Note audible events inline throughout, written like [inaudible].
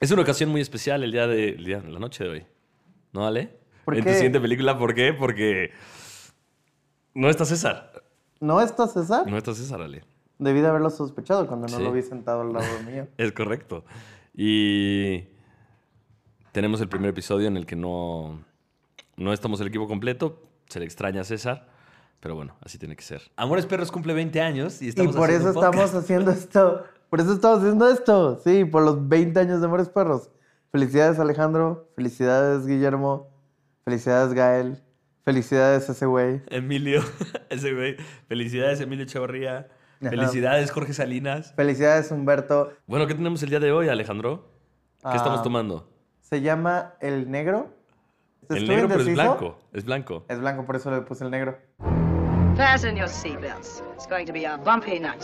Es una ocasión muy especial el día de el día- la noche de hoy. ¿No, Ale? ¿Por en qué? tu siguiente película, ¿por qué? Porque no está César. ¿No está César? No está César, Ale. Debí de haberlo sospechado cuando no Sí. lo vi sentado al lado mío. [laughs] Es correcto. Y tenemos el primer episodio en el que no, no estamos el equipo completo. Se le extraña a César. Pero bueno, así tiene que ser. Amores Perros cumple 20 años y Y estamos por haciendo eso podcast. estamos haciendo esto. Por eso estamos haciendo esto. Sí, por los 20 años de Amores Perros. Felicidades, Alejandro. Felicidades, Guillermo. Felicidades, Gael. Felicidades, ese güey. Emilio, [laughs] ese güey. Felicidades, Emilio Chavarría. Felicidades, Jorge Salinas. Felicidades, Humberto. Bueno, ¿qué tenemos el día de hoy, Alejandro? ¿Qué Ah, estamos tomando? Se llama El Negro. El ¿Estuve negro, pero es blanco. Es blanco. Es blanco, por eso le puse el negro. Fasten your seatbelts. It's going to be a bumpy night.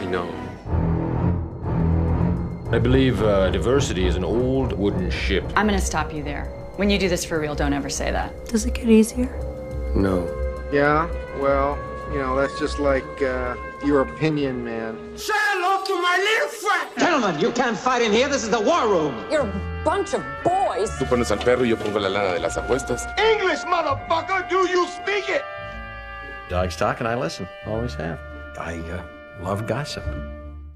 I know. I believe uh, diversity is an old wooden ship. I'm gonna stop you there. When you do this for real, don't ever say that. Does it get easier? No. Yeah, well, you know, that's just like uh, your opinion, man. Say hello to my little friend! Gentlemen, you can't fight in here. This is the war room. You're a bunch of boys. Tú pones al perro y yo pongo la lana de las apuestas. English, motherfucker! Do you speak it? Dogs talk and I listen. Always have. I uh, love gossip.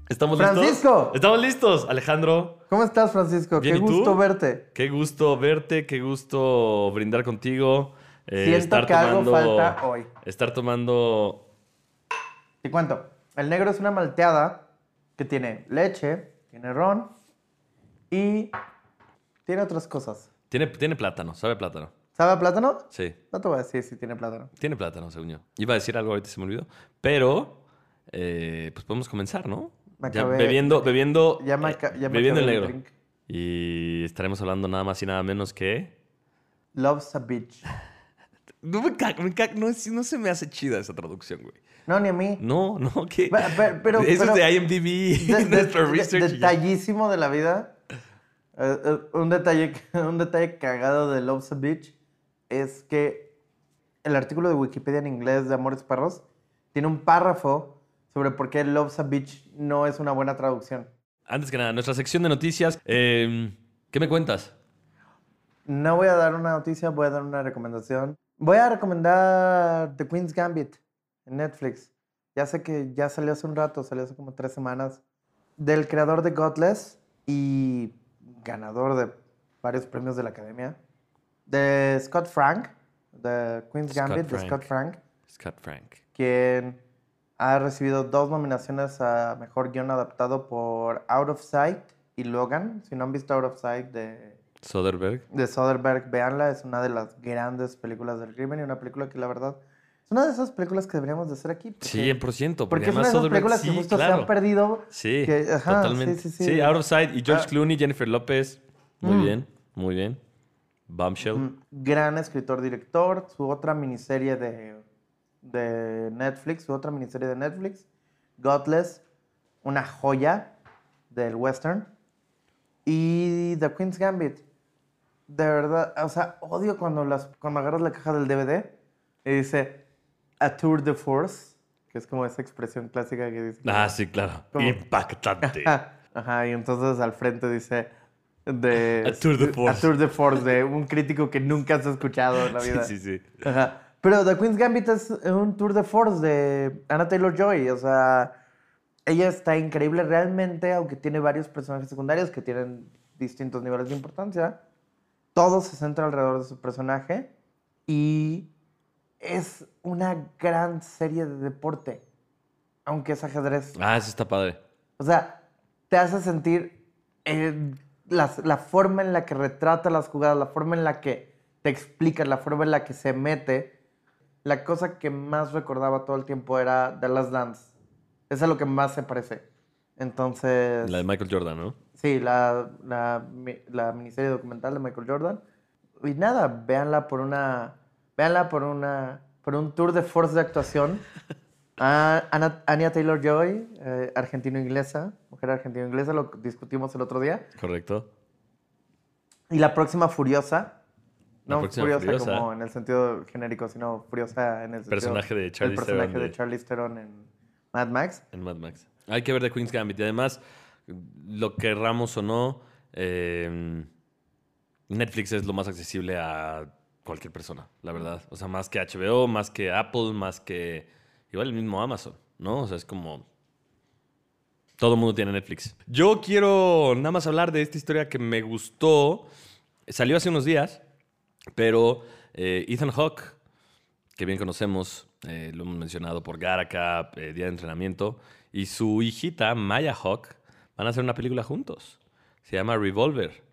¿Estamos ¡Francisco! listos? ¿Estamos listos, Alejandro? ¿Cómo estás, Francisco? Bien, Qué ¿y tú? gusto verte. Qué gusto verte, qué gusto brindar contigo. eh, Siento que algo falta hoy. Estar tomando. Te cuento. El negro es una malteada que tiene leche, tiene ron y tiene otras cosas. Tiene, tiene plátano, sabe a plátano. ¿Sabe a plátano? Sí, No te voy a decir si tiene plátano. tiene plátano, según yo. Iba a decir algo, ahorita se me olvidó. Pero, eh, pues podemos comenzar, ¿no? Ya bebiendo, bebiendo. Ya me eh, aca- ya me bebiendo el negro. Y estaremos hablando nada más y nada menos que. Love's a bitch. [laughs] No, me ca- me ca- no, no se me hace chida esa traducción, güey. No, ni a mí. No, no, [laughs] que. Pero- Eso pero- es de IMDb, De- [laughs] de- nuestro de- research. detallísimo de la vida. Eh, un, detalle, un detalle cagado de Love's a Bitch es que el artículo de Wikipedia en inglés de Amores Perros tiene un párrafo sobre por qué Love's a Bitch no es una buena traducción. Antes que nada, nuestra sección de noticias. eh, ¿Qué me cuentas? No voy a dar una noticia, voy a dar una recomendación. Voy a recomendar The Queen's Gambit en Netflix. Ya sé que ya salió hace un rato, salió hace como tres semanas. Del creador de Godless y ganador de varios premios de la academia. De Scott Frank, de Queen's Scott Gambit, de Frank. Scott Frank, Scott Frank. quien ha recibido dos nominaciones a Mejor Guión Adaptado por Out of Sight y Logan. Si no han visto Out of Sight de Soderbergh. de Soderbergh, véanla, es una de las grandes películas del crimen y una película que la verdad es una de esas películas que deberíamos de hacer aquí. porque- 100%. Porque, Porque es una además de esas películas sí, que justo claro. se han perdido. Sí, que- ajá, totalmente. sí, Sí, sí. Out of Sight y George Ah. Clooney, Jennifer López. Muy Mm. bien, muy bien. Bombshell. Un gran escritor-director. Su otra miniserie de, de Netflix, otra miniserie de Netflix, Godless, una joya del western. Y The Queen's Gambit. De verdad, o sea, odio cuando, las, cuando agarras la caja del DVD y dice A Tour de Force, que es como esa expresión clásica que dice. Ah, sí, claro. ¿Cómo? Impactante. [laughs] Ajá, y entonces al frente dice de A tour de force. A tour de force de un crítico que nunca has escuchado en la [laughs] sí, vida. sí, sí. Ajá. Pero The Queen's Gambit es un tour de force de Anna Taylor Joy, o sea, ella está increíble realmente, aunque tiene varios personajes secundarios que tienen distintos niveles de importancia. Todo se centra alrededor de su personaje y es una gran serie de deporte, aunque es ajedrez. Ah, eso está padre. O sea, te hace sentir eh, las- la forma en la que retrata las jugadas, la forma en la que te explica, la forma en la que se mete. La cosa que más recordaba todo el tiempo era The Last Dance. Esa es lo que más se parece. Entonces, La de Michael Jordan, ¿no? sí, la, la, la miniserie documental de Michael Jordan. Y nada, véanla por una, véanla por una, por un tour de force de actuación. [laughs] Ah, Ana- Anya Taylor-Joy, eh, argentino-inglesa, mujer argentino-inglesa, lo discutimos el otro día. Correcto. Y la próxima Furiosa. No furiosa, Furiosa. como en el sentido genérico, sino Furiosa en el sentido... Personaje de Charlize El personaje Theron de de- Charlize Theron en Mad Max. En Mad Max. Hay que ver The Queen's Gambit. Y además, lo querramos o no, eh, Netflix es lo más accesible a cualquier persona, la verdad. O sea, más que HBO, más que Apple, más que igual el mismo Amazon, ¿no? O sea, es como... Todo el mundo tiene Netflix. Yo quiero nada más hablar de esta historia que me gustó. Salió hace unos días, pero eh, Ethan Hawke, que bien conocemos, eh, lo hemos mencionado por Gattaca, eh, Día de Entrenamiento, y su hijita, Maya Hawke, van a hacer una película juntos. Se llama Revolver.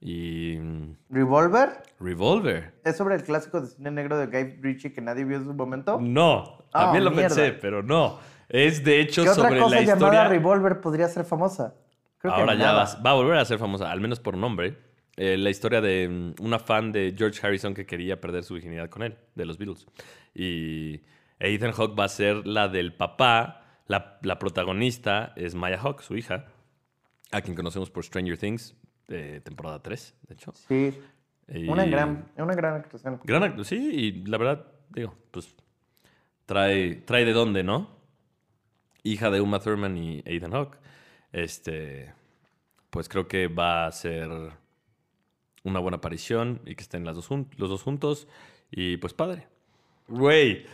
Y. mm, ¿Revolver? Revolver. ¿Es sobre el clásico de cine negro de Guy Ritchie que nadie vio en su momento? No, también lo mierda. pensé, pero no. Es de hecho ¿Qué otra sobre cosa la llamada historia. Revolver podría ser famosa? Creo que Ahora ya nada. va, va a volver a ser famosa, al menos por nombre. Eh, la historia de mm, una fan de George Harrison que quería perder su virginidad con él, de los Beatles. Y Ethan Hawke va a ser la del papá. La, la protagonista es Maya Hawke, su hija, a quien conocemos por Stranger Things, de temporada 3, de hecho. Sí. Y- Una gran, una gran actuación. Gran sí, y la verdad, digo, pues trae, trae de dónde, ¿no? Hija de Uma Thurman y Ethan Hawke. Este, pues creo que va a ser una buena aparición y que estén las dos los dos juntos. Y pues padre. Güey,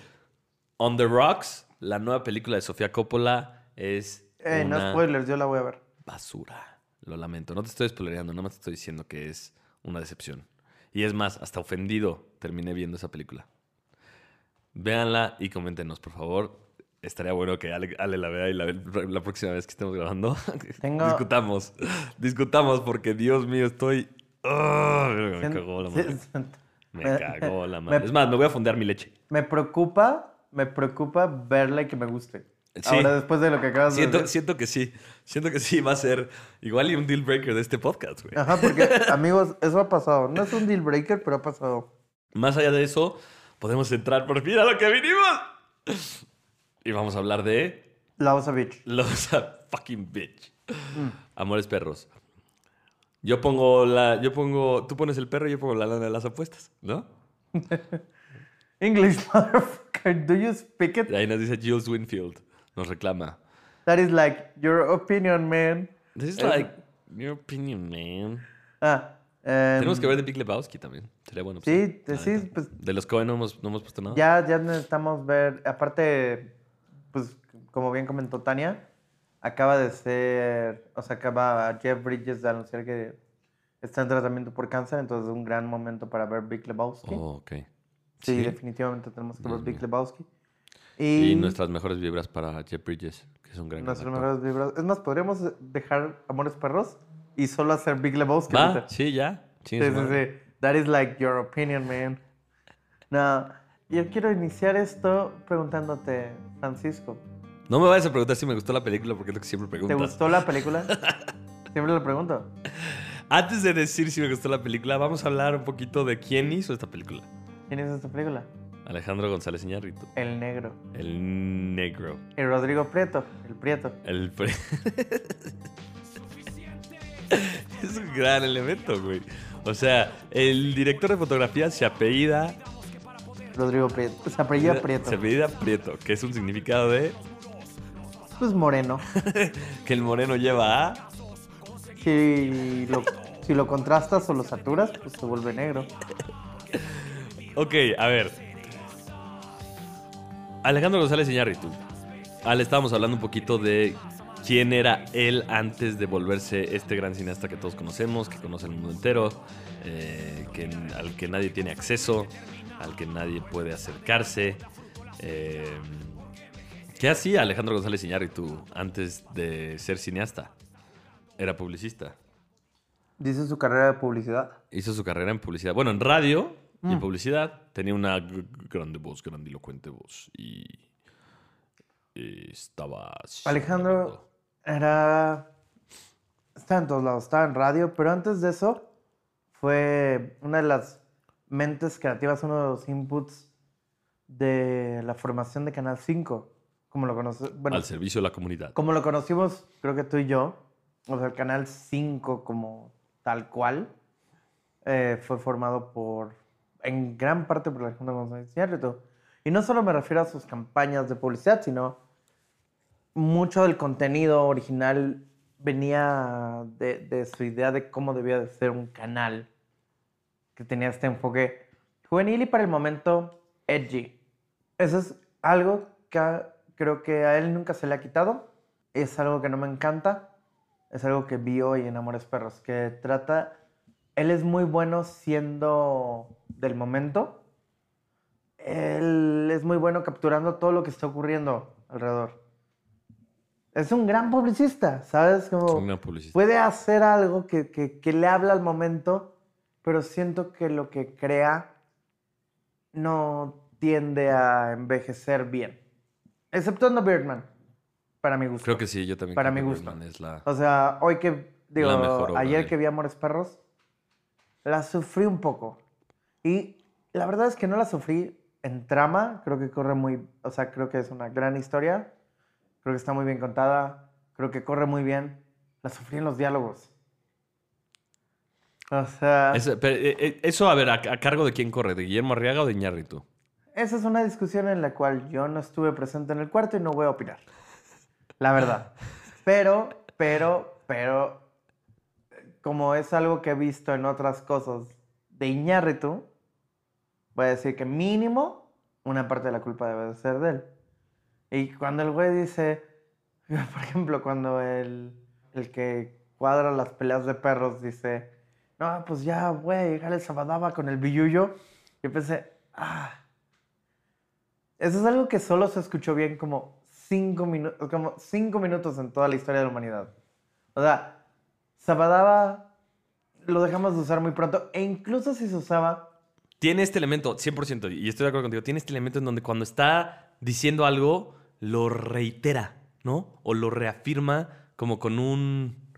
On the Rocks, la nueva película de Sofía Coppola, es Eh, no una spoilers, yo la voy a ver. basura. Lo lamento. No te estoy spoilereando, nada más te estoy diciendo que es una decepción. Y es más, hasta ofendido terminé viendo esa película. Véanla y coméntenos, por favor. Estaría bueno que Ale, Ale la vea y la la próxima vez que estemos grabando. [laughs] Tengo- Discutamos. Discutamos porque, Dios mío, estoy... Me cagó la [laughs] madre. Me cagó la madre. Es más, me voy a fondear mi leche. Me preocupa, me preocupa verla y que me guste. Sí. Ahora, después de lo que acabas Siento, de decir. siento que sí. Siento que sí va a ser igual y un deal breaker de este podcast, güey. Ajá, porque, [laughs] amigos, eso ha pasado. No es un deal breaker, pero ha pasado. Más allá de eso, podemos entrar por fin a lo que vinimos. Y vamos a hablar de La Osa Beach. los a fucking bitch. Amores perros. Yo pongo la, yo pongo, tú pones el perro y yo pongo la lana de las apuestas, ¿no? [laughs] English, motherfucker. Do you speak it? Y ahí nos dice Jules Winfield, nos reclama. That is like your opinion, man. This is Eh, like your opinion, man. Ah, em, Tenemos que ver de Big Lebowski también. Sería bueno. Sí, la sí, neta. pues- De los Cohen no hemos, no hemos puesto nada. Ya, ya necesitamos ver. Aparte, pues, como bien comentó Tania, acaba de ser. O sea, acaba Jeff Bridges de anunciar que está en tratamiento por cáncer, entonces es un gran momento para ver Big Lebowski. Oh, ok. sí, sí. definitivamente tenemos que ver Dios Big. Lebowski. Y, Y, nuestras mejores vibras para Jeff Bridges, que es un gran nuestras actor. mejores vibras. Es más, podríamos dejar Amores Perros y solo hacer Big Lebowski. Va, sí, ya. Sí, sí, sí. That is like your opinion, man. No, yo quiero iniciar esto preguntándote, Francisco, No me vayas a preguntar si me gustó la película porque es lo que siempre ¿te preguntas. gustó la película? [laughs] Siempre lo pregunto. Antes de decir si me gustó la película, vamos a hablar un poquito de quién hizo esta película. ¿Quién hizo esta película? Alejandro González Iñárritu. El negro. El negro. Y Rodrigo Prieto, el Prieto. El pre- [laughs] es un gran elemento, güey. O sea, el director de fotografía se apellida... Rodrigo Prieto. Se apellida Prieto. Se apellida Prieto, que es un significado de... Pues moreno. [laughs] Que el moreno lleva a... Si lo, si lo contrastas o lo saturas, pues se vuelve negro. Ok, a ver. Alejandro González Iñárritu. Ale, estábamos hablando un poquito de quién era él antes de volverse este gran cineasta que todos conocemos, que conoce el mundo entero, eh, que, al que nadie tiene acceso, al que nadie puede acercarse. Eh, ¿Qué hacía Alejandro González Iñárritu antes de ser cineasta? Era publicista. Dice su carrera de publicidad. Hizo su carrera en publicidad. Bueno, en radio y Mm. en publicidad. Tenía una grande voz, grandilocuente voz. Y, y estaba... Alejandro era. Estaba en todos lados, estaba en radio, pero antes de eso fue una de las mentes creativas, uno de los inputs de la formación de Canal 5. Como lo conoce, bueno, al servicio de la comunidad. como lo conocimos, creo que tú y yo, o sea, el Canal 5 como tal cual, eh, fue formado por, en gran parte por Alejandro González Iñárritu. Y no solo me refiero a sus campañas de publicidad, sino mucho del contenido original venía de, de su idea de cómo debía de ser un canal que tenía este enfoque juvenil y para el momento edgy. Eso es algo que a- creo que a él nunca se le ha quitado. Es algo que no me encanta. Es algo que vi hoy en Amores Perros, que trata... Él es muy bueno siendo del momento. Él es muy bueno capturando todo lo que está ocurriendo alrededor. Es un gran publicista, ¿sabes? Como Es un gran publicista. puede hacer algo que, que- que le habla al momento, pero siento que lo que crea no tiende a envejecer bien. Exceptuando Birdman, para mi gusto. Creo que sí, yo también. Para creo mi gusto. Birdman es la... O sea, hoy que, digo, obra ayer que vi Amores Perros, la sufrí un poco. Y la verdad es que no la sufrí en trama, creo que corre muy, o sea, creo que es una gran historia, creo que está muy bien contada, creo que corre muy bien. La sufrí en los diálogos. O sea, Es- pero, eh, eh, eso, a ver, ¿a, a cargo de quién corre? ¿De Guillermo Arriaga o de Iñárritu? Esa es una discusión en la cual yo no estuve presente en el cuarto y no voy a opinar. La verdad. Pero, pero, pero, como es algo que he visto en otras cosas de Iñárritu, voy a decir que mínimo una parte de la culpa debe de ser de él. Y cuando el güey dice, [laughs] por ejemplo, cuando el, el que cuadra las peleas de perros dice, no, pues ya llegar el Sabadaba con el billuyo, yo pensé, ah, eso es algo que solo se escuchó bien como cinco, minutos como cinco minutos en toda la historia de la humanidad. O sea, Sabadaba lo dejamos de usar muy pronto. E incluso si se usaba, Tiene este elemento, 100%, y estoy de acuerdo contigo, tiene este elemento en donde cuando está diciendo algo, lo reitera, ¿no? O lo reafirma como con un...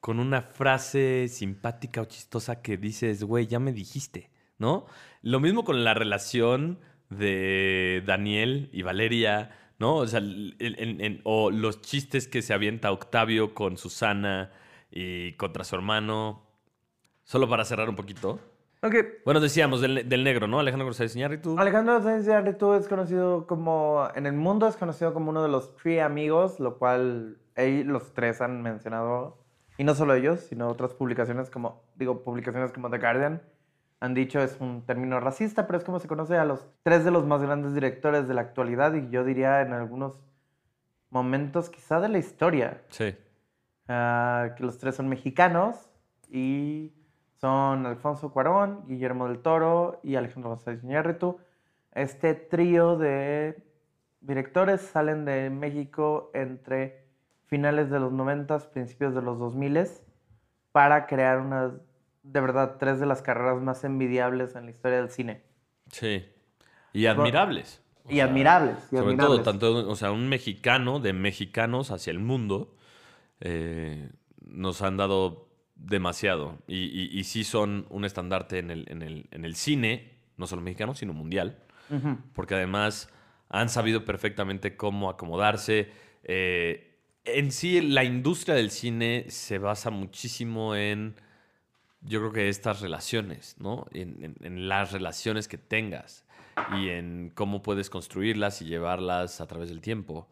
Con una frase simpática o chistosa que dices, güey, ya me dijiste, ¿no? Lo mismo con la relación de Daniel y Valeria, ¿no? O sea, en- en- o los chistes que se avienta Octavio con Susana y contra su hermano. Solo para cerrar un poquito. ok, Bueno, decíamos del, del negro, ¿no? Alejandro González Iñárritu. Alejandro de Iñárritu es conocido como, en el mundo es conocido como uno de los three amigos, lo cual ellos, los tres han mencionado, y no solo ellos, sino otras publicaciones como, digo, publicaciones como The Guardian, han dicho es un término racista, pero es como se conoce a los tres de los más grandes directores de la actualidad, y yo diría en algunos momentos quizá de la historia. Sí. Ah, que los tres son mexicanos y son Alfonso Cuarón, Guillermo del Toro y Alejandro González Iñárritu. Este trío de directores salen de México entre finales de los 90, principios de los 2000 para crear unas, de verdad, tres de las carreras más envidiables en la historia del cine. Sí. Y admirables. O Y sea, admirables. y Sobre admirables. todo, tanto, o sea, un mexicano de mexicanos hacia el mundo eh, nos han dado demasiado. Y, y- y sí son un estandarte en el, en, el, en el cine, no solo mexicano, sino mundial. Porque además han sabido perfectamente cómo acomodarse. Eh, en sí, la industria del cine se basa muchísimo en, yo creo que estas relaciones, ¿no? En, las relaciones que tengas y en cómo puedes construirlas y llevarlas a través del tiempo.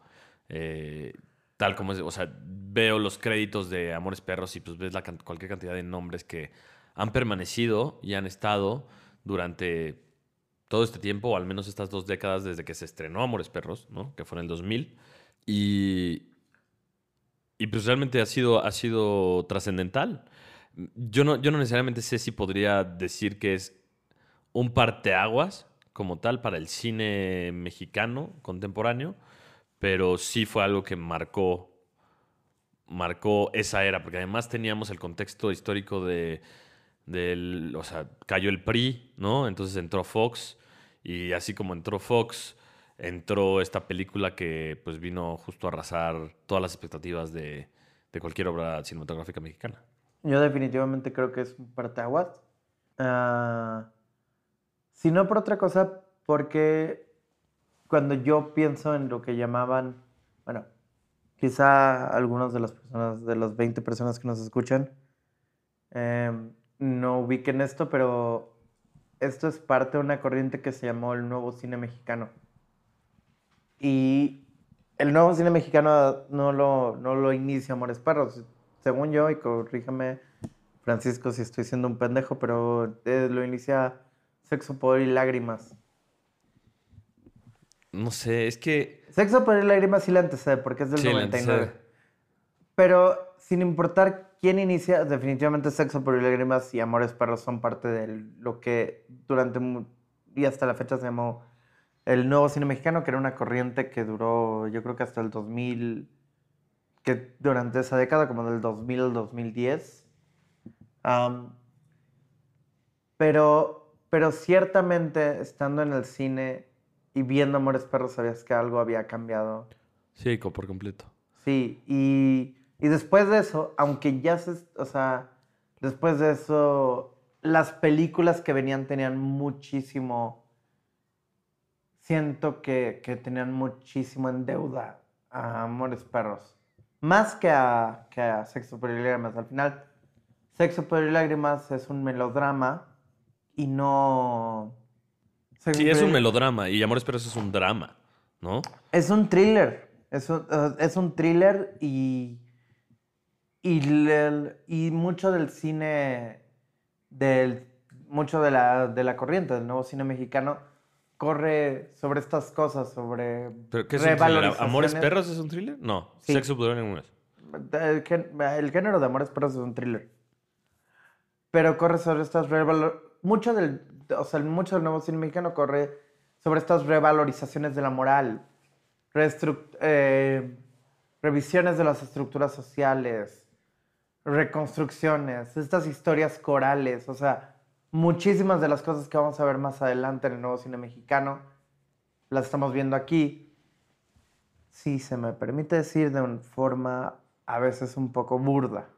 Eh, tal como es, o sea, veo los créditos de Amores Perros y pues ves la cualquier cantidad de nombres que han permanecido y han estado durante todo este tiempo, o al menos estas dos décadas desde que se estrenó Amores Perros, ¿no? Que fue en el 2000. Y, y pues realmente ha sido, ha sido trascendental. Yo no, yo no necesariamente sé si podría decir que es un parteaguas como tal para el cine mexicano contemporáneo, pero sí fue algo que marcó, marcó esa era, porque además teníamos el contexto histórico de, o sea, cayó el PRI, ¿no? Entonces entró Fox y así como entró Fox, entró esta película que pues vino justo a arrasar todas las expectativas de cualquier obra cinematográfica mexicana. Yo definitivamente creo que es un parteaguas. Ah, si no por otra cosa, porque cuando yo pienso en lo que llamaban, bueno, quizá algunas de las personas, de las 20 personas que nos escuchan, em, no ubiquen esto, pero esto es parte de una corriente que se llamó el nuevo cine mexicano. Y el nuevo cine mexicano no lo, no lo inicia Amores Perros, según yo, y corríjame, Francisco, si estoy siendo un pendejo, pero eh, lo inicia Sexo, Poder y Lágrimas. No sé, es que. Sexo, Poder y Lágrimas sí la antecede, porque es del Sí, la 99. antecede. Pero sin importar quién inicia, definitivamente Sexo, Poder y Lágrimas y Amores Perros son parte de lo que durante y hasta la fecha se llamó el nuevo cine mexicano, que era una corriente que duró, yo creo que hasta el 2000, que durante esa década, como del 2000 al 2010. Am, pero, pero ciertamente, estando en el cine y viendo Amores Perros, sabías que algo había cambiado. Sí, por completo. Sí, y, y después de eso, aunque ya se, o sea, después de eso, las películas que venían tenían muchísimo, siento que, que tenían muchísimo en deuda a Amores Perros. Más que a, que a Sexo, Poder y Lágrimas. Al final, Sexo, Poder y Lágrimas es un melodrama y no... Sexo, Sí, es un melodrama y Amores Perros es un drama, ¿no? es un thriller. Es un, uh, es un thriller y. Y, le- y mucho del cine. Del, mucho de la, de la corriente del nuevo cine mexicano corre sobre estas cosas, sobre. ¿Pero qué es un thriller? ¿Amores revalorizaciones. Perros es un thriller? No. Sí. Sexo, Pudor Lágrimas. El, el género de Amores Perros es un thriller. Pero corre sobre estas revalor... Mucho del, o sea, mucho del nuevo cine mexicano corre sobre estas revalorizaciones de la moral, eh, revisiones de las estructuras sociales, reconstrucciones, estas historias corales, o sea, muchísimas de las cosas que vamos a ver más adelante en el nuevo cine mexicano las estamos viendo aquí. Si se me permite decir de una forma a veces un poco burda.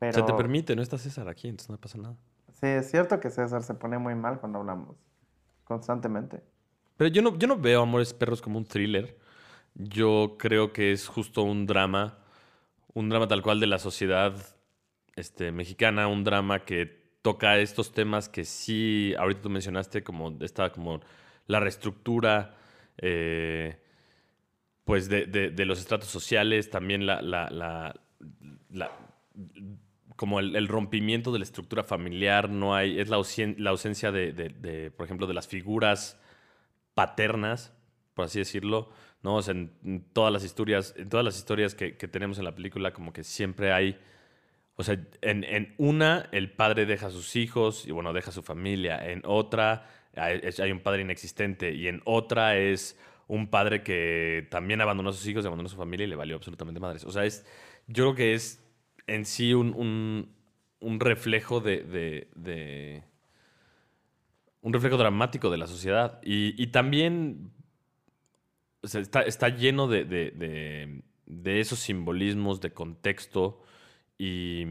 Pero Se te permite, no está César aquí, entonces no pasa nada. Sí, es cierto que César se pone muy mal cuando hablamos constantemente. Pero yo no, yo no veo Amores Perros como un thriller. Yo creo que es justo un drama, un drama tal cual de la sociedad este, mexicana, un drama que toca estos temas que sí, ahorita tú mencionaste, como esta, como la reestructura, eh, pues de, de- de los estratos sociales, también la, la- la- como el, rompimiento de la estructura familiar, no hay, es la, ausen- ausencia de, de- por ejemplo, de las figuras paternas, por así decirlo, ¿no? En todas las historias, en todas las historias que, que tenemos en la película, como que siempre hay, o sea, en, en una el padre deja a sus hijos y bueno, deja a su familia, en otra hay, un padre inexistente y en otra es un padre que también abandonó a sus hijos, abandonó a su familia y le valió absolutamente madres. O sea, es, yo creo que es en sí un, un- reflejo de- de- un reflejo dramático de la sociedad. Y, y también está, está lleno de- de esos simbolismos de contexto. Y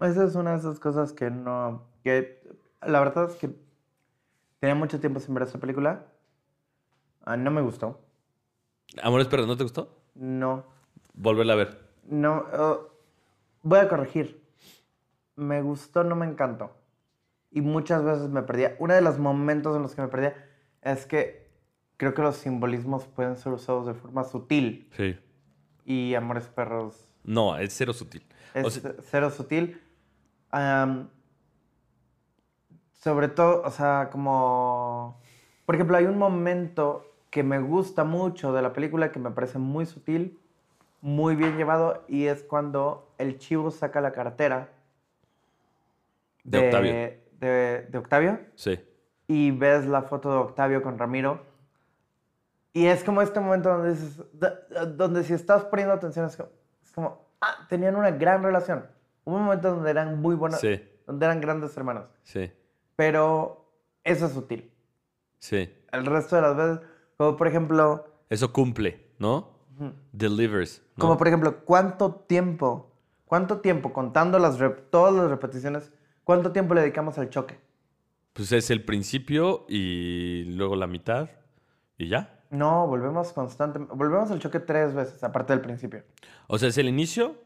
Esa es una de esas cosas que no... que la verdad es que tenía mucho tiempo sin ver esta película. Ah, no me gustó. Amores Perros, ¿no te gustó? No. Volverla a ver. No. oh, voy a corregir. Me gustó, no me encantó. Y muchas veces me perdía. Uno de los momentos en los que me perdía es que creo que los simbolismos pueden ser usados de forma sutil. Sí. Y Amores Perros No, es cero sutil. es O sea, cero sutil. Sobre todo, o sea, como... Por ejemplo, hay un momento que me gusta mucho de la película que me parece muy sutil, muy bien llevado, y es cuando el chivo saca la cartera De Octavio. de- de Octavio sí. y ves la foto de Octavio con Ramiro. Y es como este momento donde dices, donde si estás poniendo atención es como, como, ah, tenían una gran relación. Hubo un momento donde eran muy buenos, Sí. donde eran grandes hermanos. Sí. Pero eso es sutil. Sí. El resto de las veces, como por ejemplo, Eso cumple, ¿no? Delivers. ¿no? como por ejemplo, ¿cuánto tiempo, cuánto tiempo, contando las rep- todas las repeticiones, cuánto tiempo le dedicamos al choque? Pues es el principio y luego la mitad y ya. No, volvemos constantemente, volvemos al choque tres veces, aparte del principio. O sea, es el inicio,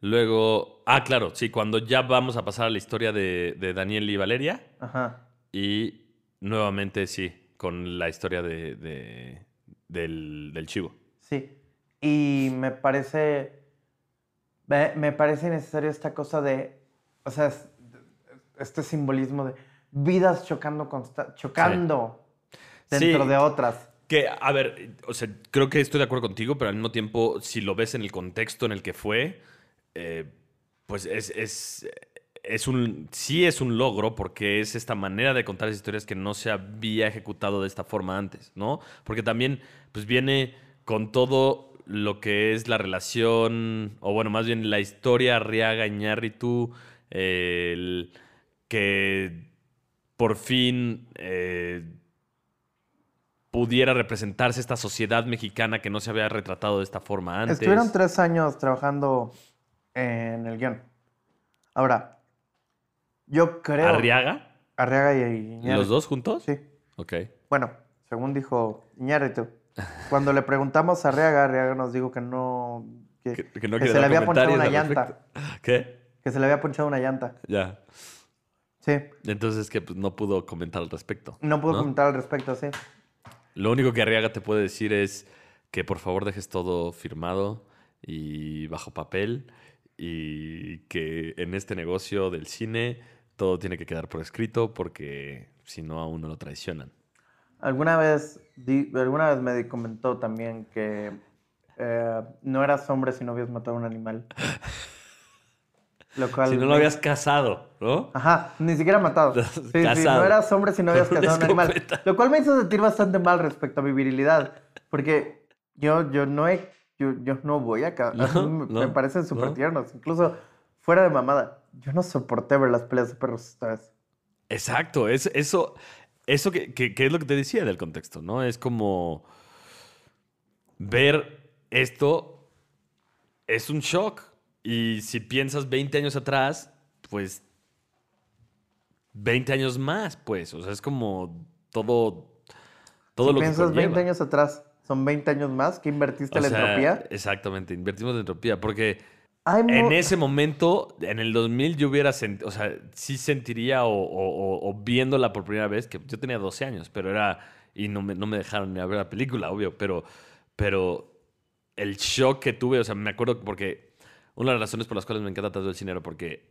luego... Ah, claro, sí, cuando ya vamos a pasar a la historia de, de Daniel y Valeria Ajá. y nuevamente sí, con la historia de, de- del, del chivo. Sí. Y me parece Me, parece necesario esta cosa de, o sea, es- este simbolismo de vidas chocando, consta- chocando dentro Sí. de otras. Que, a ver, o sea, creo que estoy de acuerdo contigo, pero al mismo tiempo, si lo ves en el contexto en el que fue, eh, pues es, es, es un, sí es un logro porque es esta manera de contar las historias que no se había ejecutado de esta forma antes, ¿no? Porque también, pues viene con todo lo que es la relación, o bueno, más bien la historia Arriaga Iñárritu, eh, el que por fin eh, pudiera representarse esta sociedad mexicana que no se había retratado de esta forma antes. Estuvieron tres años trabajando en el guion. Ahora, yo creo... ¿Arriaga? Arriaga y Iñárritu. ¿Los dos juntos? Sí. Ok. Bueno, según dijo Iñárritu. Cuando le preguntamos a Arriaga, Arriaga nos dijo que no... Que, Que, que no que quiere se le había ponchado una llanta. ¿Qué? Que se le había ponchado una llanta. Ya. Sí. Entonces que pues, no pudo comentar al respecto. No puedo comentar al respecto, sí. Lo único que Arriaga te puede decir es que por favor dejes todo firmado y bajo papel y que en este negocio del cine todo tiene que quedar por escrito porque si no a uno lo traicionan. Alguna vez, di- alguna vez me comentó también que eh, no eras hombre si no habías matado a un animal. [laughs] Lo cual Si no lo habías casado, ¿no? Ajá, ni siquiera matado. [laughs] Sí, sí, no eras hombre si no habías [laughs] casado a un animal. Lo cual me hizo sentir bastante mal respecto a mi virilidad. Porque yo, yo no he, yo, yo no voy a No, me, no, me parecen súper no. tiernos. Incluso fuera de mamada. Yo no soporté ver las peleas de perros esta vez. Exacto, es, eso, eso que, que- que es lo que te decía del contexto, ¿no? Es como ver esto es un shock. Y si piensas 20 años atrás, pues 20 años más, pues. O sea, es como todo, todo si lo que piensas 20 conlleva. años atrás, son 20 años más que invertiste O la sea, entropía. Exactamente, invertimos en entropía. Porque mu- en ese momento, en el 2000, yo hubiera sentido, o sea, sí sentiría o- o viéndola por primera vez, que yo tenía 12 años, pero era, y no me, no me dejaron ni a ver la película, obvio, pero, pero el shock que tuve, o sea, me acuerdo porque una de las razones por las cuales me encanta tanto el cine era porque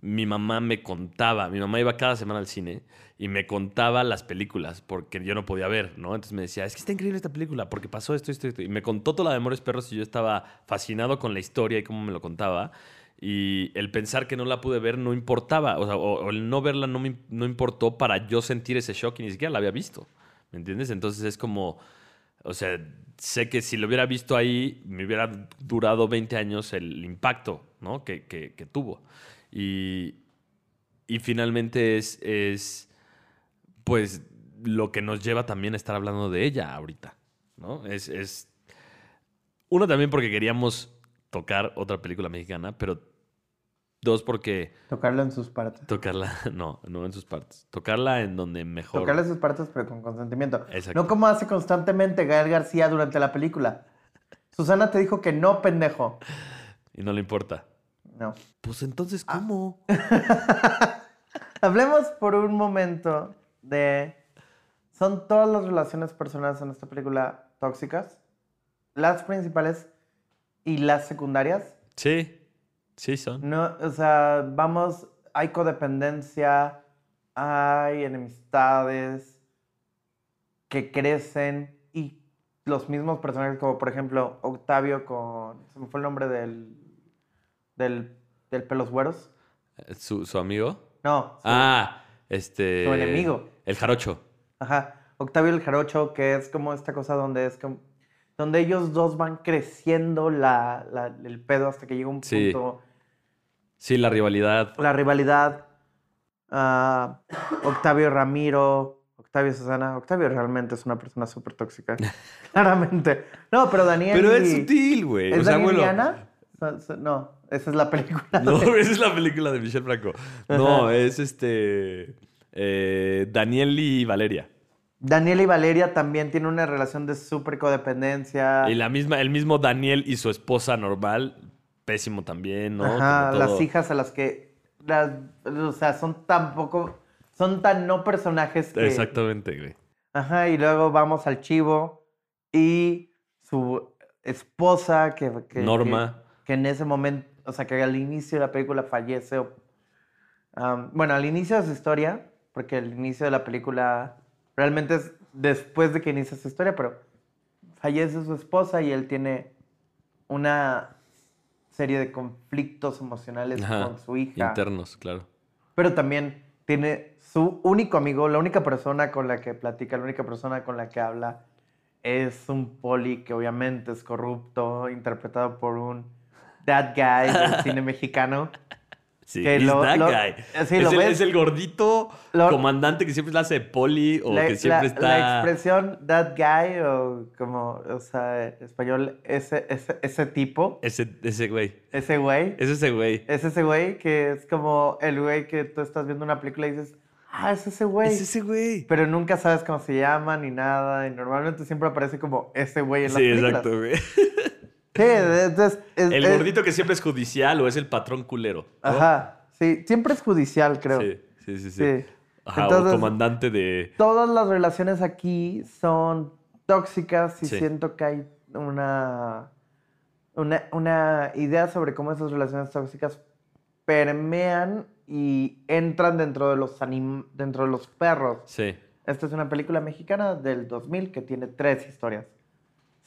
mi mamá me contaba, mi mamá iba cada semana al cine y me contaba las películas porque yo no podía ver, ¿no? Entonces me decía, es que está increíble esta película porque pasó esto, esto, esto. Y me contó toda la de Amores Perros y yo estaba fascinado con la historia y cómo me lo contaba. Y el pensar que no la pude ver no importaba, o sea, o, o el no verla no me no importó para yo sentir ese shock y ni siquiera la había visto, ¿me entiendes? Entonces es como, o sea, sé que si lo hubiera visto ahí, me hubiera durado 20 años el impacto, ¿no? Que, que- tuvo. Y, y finalmente es, es, pues, lo que nos lleva también a estar hablando de ella ahorita, ¿no? Es, es, uno también porque queríamos tocar otra película mexicana, pero dos porque Tocarlo en sus partes. tocarla, [laughs] no, no en sus partes, tocarla en donde mejor... Tocarle sus partes, pero con consentimiento. Exacto. No como hace constantemente Gael García durante la película. [laughs] Susana te dijo que no, pendejo. Y no le importa. No. Pues entonces, ¿cómo? [laughs] Hablemos por un momento de... ¿Son todas las relaciones personales en esta película tóxicas? Las principales y las secundarias. Sí, sí son. No, o sea, vamos, hay codependencia, hay enemistades que crecen y los mismos personajes, como por ejemplo Octavio con. Se me fue el nombre del. del, del pelos güeros. ¿Su, su amigo? No, su- Ah, este... Su enemigo. El jarocho. Ajá. Octavio el Jarocho, que es como esta cosa donde es como. donde ellos dos van creciendo la, la- el pedo hasta que llega un punto. Sí, la rivalidad. la rivalidad. ah, Octavio Ramiro, Octavio Susana. Octavio realmente es una persona súper tóxica. [laughs] Claramente. No, pero Daniel. Pero es sutil, güey. ¿Es O sea, Daniel bueno, y Ana? So- so- No, esa es la película. No, de- [laughs] esa es la película de Michelle Franco. No, es este... eh, Daniel y Valeria. Daniel y Valeria también tienen una relación de súper codependencia. Y la misma, el mismo Daniel y su esposa normal, pésimo también, ¿no? Ajá, las hijas a las que. las- o sea, son tan poco. Son tan no personajes que. Exactamente, güey. Ajá, y luego vamos al chivo y su esposa, que. que- Norma. Que, que en ese momento. o sea, que al inicio de la película fallece. bueno, al inicio de su historia, porque el inicio de la película realmente es después de que inicia su historia, pero fallece su esposa y él tiene una serie de conflictos emocionales Ajá, con su hija. Internos, claro. Pero también tiene su único amigo, la única persona con la que platica, la única persona con la que habla, es un poli que obviamente es corrupto, interpretado por un that guy del [laughs] cine mexicano. Sí, Que lo- that lo- guy. sí, es, lo el, ves. es el gordito Lo- comandante que siempre la hace de poli o la, que siempre la- está... la expresión that guy o como, o sea, en español, ese, ese, ese tipo, Ese, ese güey. ese güey, Es ese güey. es ese güey que es como el güey que tú estás viendo una película y dices, ah, es ese güey. Es ese güey. Pero nunca sabes cómo se llama ni nada. Y normalmente siempre aparece como ese güey en las Sí, películas. exacto, güey. Sí, entonces... es- El es- gordito que siempre es judicial o es el patrón culero. ¿no? Ajá. Sí, siempre es judicial, creo. Sí, sí, sí. sí. Sí. Ajá, Entonces- o comandante de... Todas las relaciones aquí son tóxicas y Sí. siento que hay una, una, una idea sobre cómo esas relaciones tóxicas permean y entran dentro de los, anim- dentro de los perros. Sí. Esta es una película mexicana del 2000 que tiene tres historias.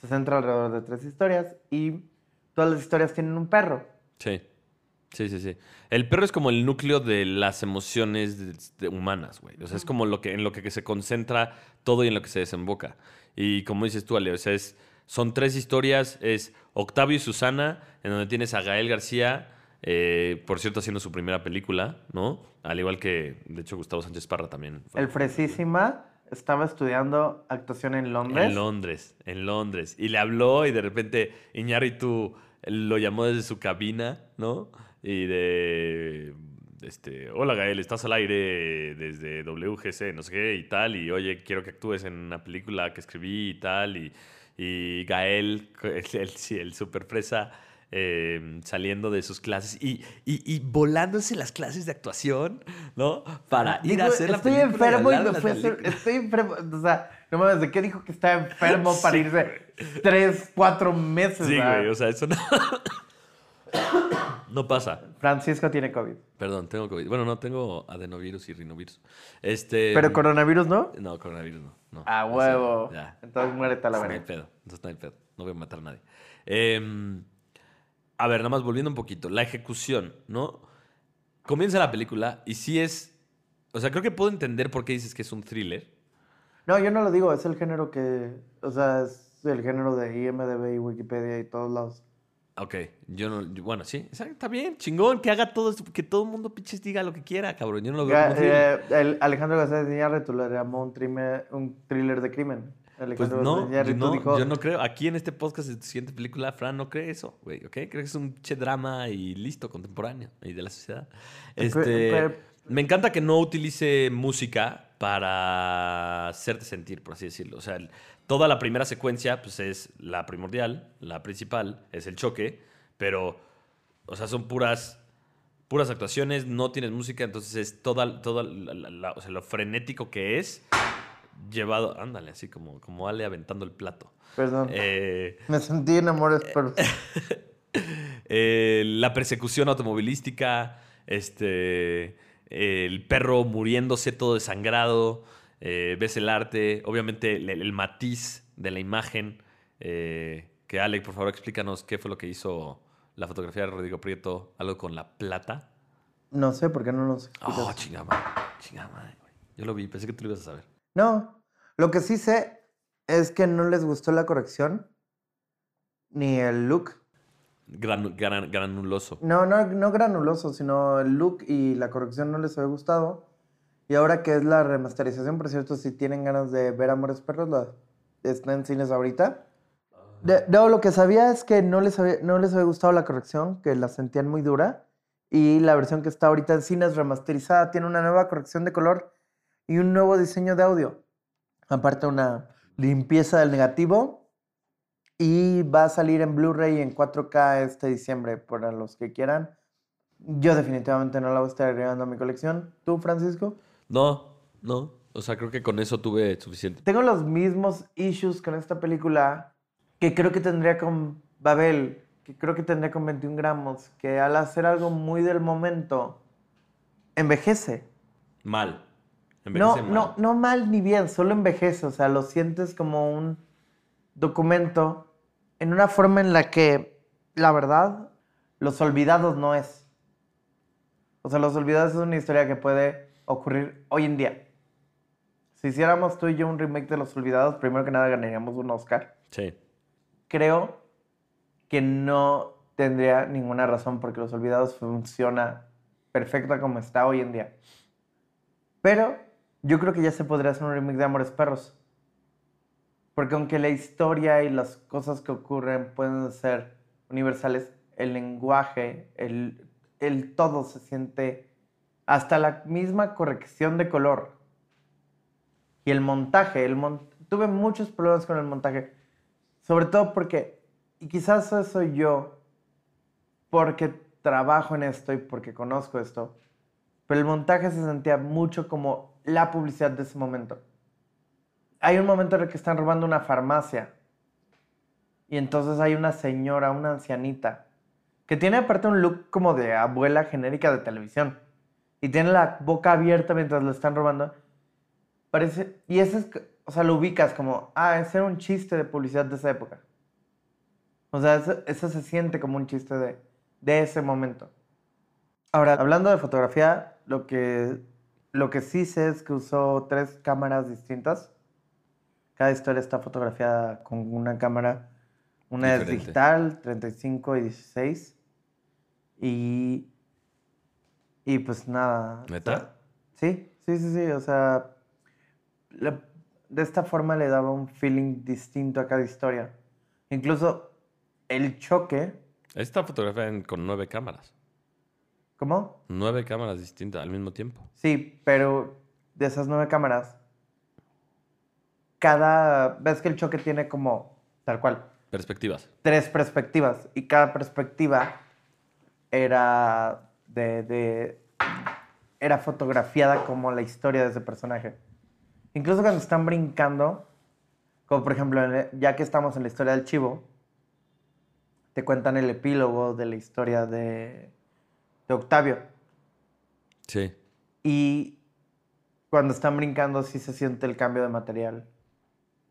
Se centra alrededor de tres historias y todas las historias tienen un perro. Sí. Sí, sí, sí. El perro es como el núcleo de las emociones de- de humanas, güey. O sea, es como lo que, en lo que se concentra todo y en lo que se desemboca. Y como dices tú, Ale, o sea, es, son tres historias. Es Octavio y Susana, en donde tienes a Gael García, eh, por cierto, haciendo su primera película, ¿no? Al igual que, de hecho, Gustavo Sánchez Parra también. El Fresísima estaba estudiando actuación en Londres. En Londres, en Londres. Y le habló y de repente Iñárritu lo llamó desde su cabina, ¿no? Y de, este, hola Gael, estás al aire desde WGC, no sé qué, y tal, y oye, quiero que actúes en una película que escribí y tal, y, y Gael, [laughs] el, el, el super fresa, eh, saliendo de sus clases y, y, y volándose las clases de actuación, ¿no? Para ir Digo, a hacer la estoy película. enfermo y me fui a hacer. Estoy enfermo. O sea, no mames, ¿de qué dijo que estaba enfermo para irse tres, cuatro meses? Sí, güey, o sea, eso no... [coughs] no pasa. Francisco tiene COVID. Perdón, tengo COVID. Bueno, no, tengo adenovirus y rinovirus. Este... Pero coronavirus no. No, coronavirus no. no. A O sea, huevo. ya. Entonces muérete a la No hay verga. pedo. Entonces no hay pedo. No voy a matar a nadie. Em, a ver, nada más volviendo un poquito. La ejecución, ¿no? Comienza la película y sí es... O sea, creo que puedo entender por qué dices que es un thriller. No, yo no lo digo. Es el género que. O sea, es el género de IMDb y Wikipedia y todos lados. Ok, yo no... yo- bueno, sí. Está bien, chingón. Que haga todo... esto, Que todo el mundo pinches diga lo que quiera, cabrón. Yo no lo veo como thriller. eh, el Alejandro García Iñárritu le llamó un, trime- un thriller de crimen. Pues no, no, dijo, yo no creo. Aquí en este podcast de tu siguiente película, Fran no cree eso, güey, ¿ok? Creo que es un che drama y listo, contemporáneo y de la sociedad. Este, pero- me encanta que no utilice música para hacerte sentir, por así decirlo. O sea, el- toda la primera secuencia, pues es la primordial, la principal, es el choque, pero, o sea, son puras puras actuaciones, no tienes música, entonces es toda, toda la- la- la- o sea, lo frenético que es llevado, ándale, así como, como Ale aventando el plato. Perdón. Eh, [laughs] Me sentí en amores, pero. [laughs] eh, la persecución automovilística, este, el perro muriéndose todo desangrado, eh, ves el arte, obviamente el, el matiz de la imagen. eh, que Alec, por favor, explícanos qué fue lo que hizo la fotografía de Rodrigo Prieto, algo con la plata. No sé por qué no los Oh, explicas. chingada madre, chingada madre. Yo lo vi, pensé que tú lo ibas a saber. No, lo que sí sé es que no les gustó la corrección ni el look. Gran- gran- granuloso. No, no, no granuloso, sino el look y la corrección no les había gustado. Y ahora que es la remasterización, por cierto, si tienen ganas de ver Amores Perros, la, está en cines ahorita. De- no, lo que sabía es que no les, había, no les había gustado la corrección, que la sentían muy dura. Y la versión que está ahorita en cines remasterizada tiene una nueva corrección de color y un nuevo diseño de audio. Aparte una limpieza del negativo. Y va a salir en Blu-ray en 4K este diciembre para los que quieran. Yo definitivamente no la voy a estar agregando a mi colección. ¿Tú, Francisco? No, no. O sea, creo que con eso tuve suficiente. Tengo los mismos issues con esta película que creo que tendría con Babel, que creo que tendría con 21 gramos, que al hacer algo muy del momento, envejece. Mal. No, no, no mal ni bien, solo envejece. O sea, lo sientes como un documento en una forma en la que, la verdad, Los Olvidados no es. O sea, Los Olvidados es una historia que puede ocurrir hoy en día. Si hiciéramos tú y yo un remake de Los Olvidados, primero que nada ganaríamos un Oscar. Sí. Creo que no tendría ninguna razón porque Los Olvidados funciona perfecta como está hoy en día. Pero yo creo que ya se podría hacer un remake de Amores Perros. Porque aunque la historia y las cosas que ocurren pueden ser universales, el lenguaje, el, el todo se siente hasta la misma corrección de color. Y el montaje, el mon- tuve muchos problemas con el montaje. Sobre todo porque, y quizás eso soy yo, porque trabajo en esto y porque conozco esto, pero el montaje se sentía mucho como la publicidad de ese momento. Hay un momento en el que están robando una farmacia y entonces hay una señora, una ancianita, que tiene aparte un look como de abuela genérica de televisión y tiene la boca abierta mientras lo están robando. Parece, y ese es, o sea, lo ubicas como, ah, ese era un chiste de publicidad de esa época. O sea, eso, eso se siente como un chiste de, de ese momento. Ahora, hablando de fotografía, lo que, lo que sí sé es que usó tres cámaras distintas. Cada historia está fotografiada con una cámara. Una es Diferente. digital, 35 y 16. Y, y pues nada. ¿Neta? sí, sí, sí, sí. O sea, le- de esta forma le daba un feeling distinto a cada historia. Incluso el choque. Esta fotografía en- con nueve cámaras. ¿Cómo? Nueve cámaras distintas al mismo tiempo. Sí, pero de esas nueve cámaras, cada. ¿Ves que el choque tiene como. tal cual? Perspectivas. Tres perspectivas. Y cada perspectiva era de. de- era fotografiada como la historia de ese personaje. Incluso cuando están brincando, como por ejemplo, ya que estamos en la historia del chivo, te cuentan el epílogo de la historia de, de Octavio. Sí. Y cuando están brincando sí se siente el cambio de material.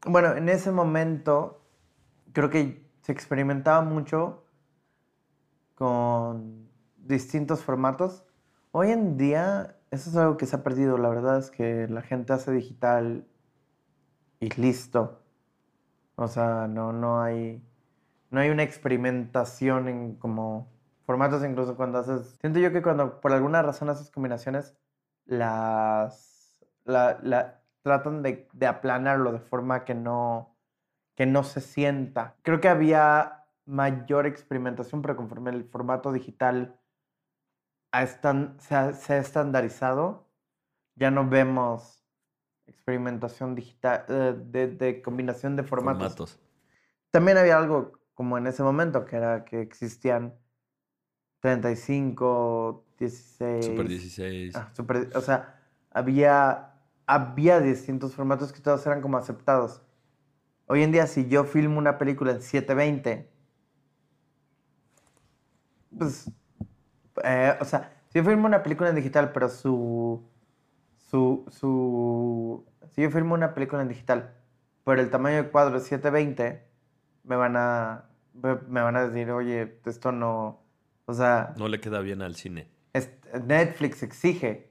Bueno, en ese momento creo que se experimentaba mucho con distintos formatos. Hoy en día eso es algo que se ha perdido. La verdad es que la gente hace digital y listo. O sea, no, no hay no hay una experimentación en como formatos incluso cuando haces siento yo que cuando por alguna razón haces combinaciones las la, la- tratan de, de aplanarlo de forma que no que no se sienta creo que había mayor experimentación pero conforme el formato digital ha estan- se, ha, se ha estandarizado ya no vemos experimentación digital eh, de, de combinación de formatos Formatos. también había algo como en ese momento, que era que existían 35, 16. Super 16. ah, super- o sea, había, había distintos formatos que todos eran como aceptados. Hoy en día, si yo filmo una película en 720, pues, eh, o sea, si yo filmo una película en digital, pero su, su, su, si yo filmo una película en digital, pero el tamaño del cuadro es 720, me van a, me me van a decir, oye, esto no, o sea, No le queda bien al cine. Netflix exige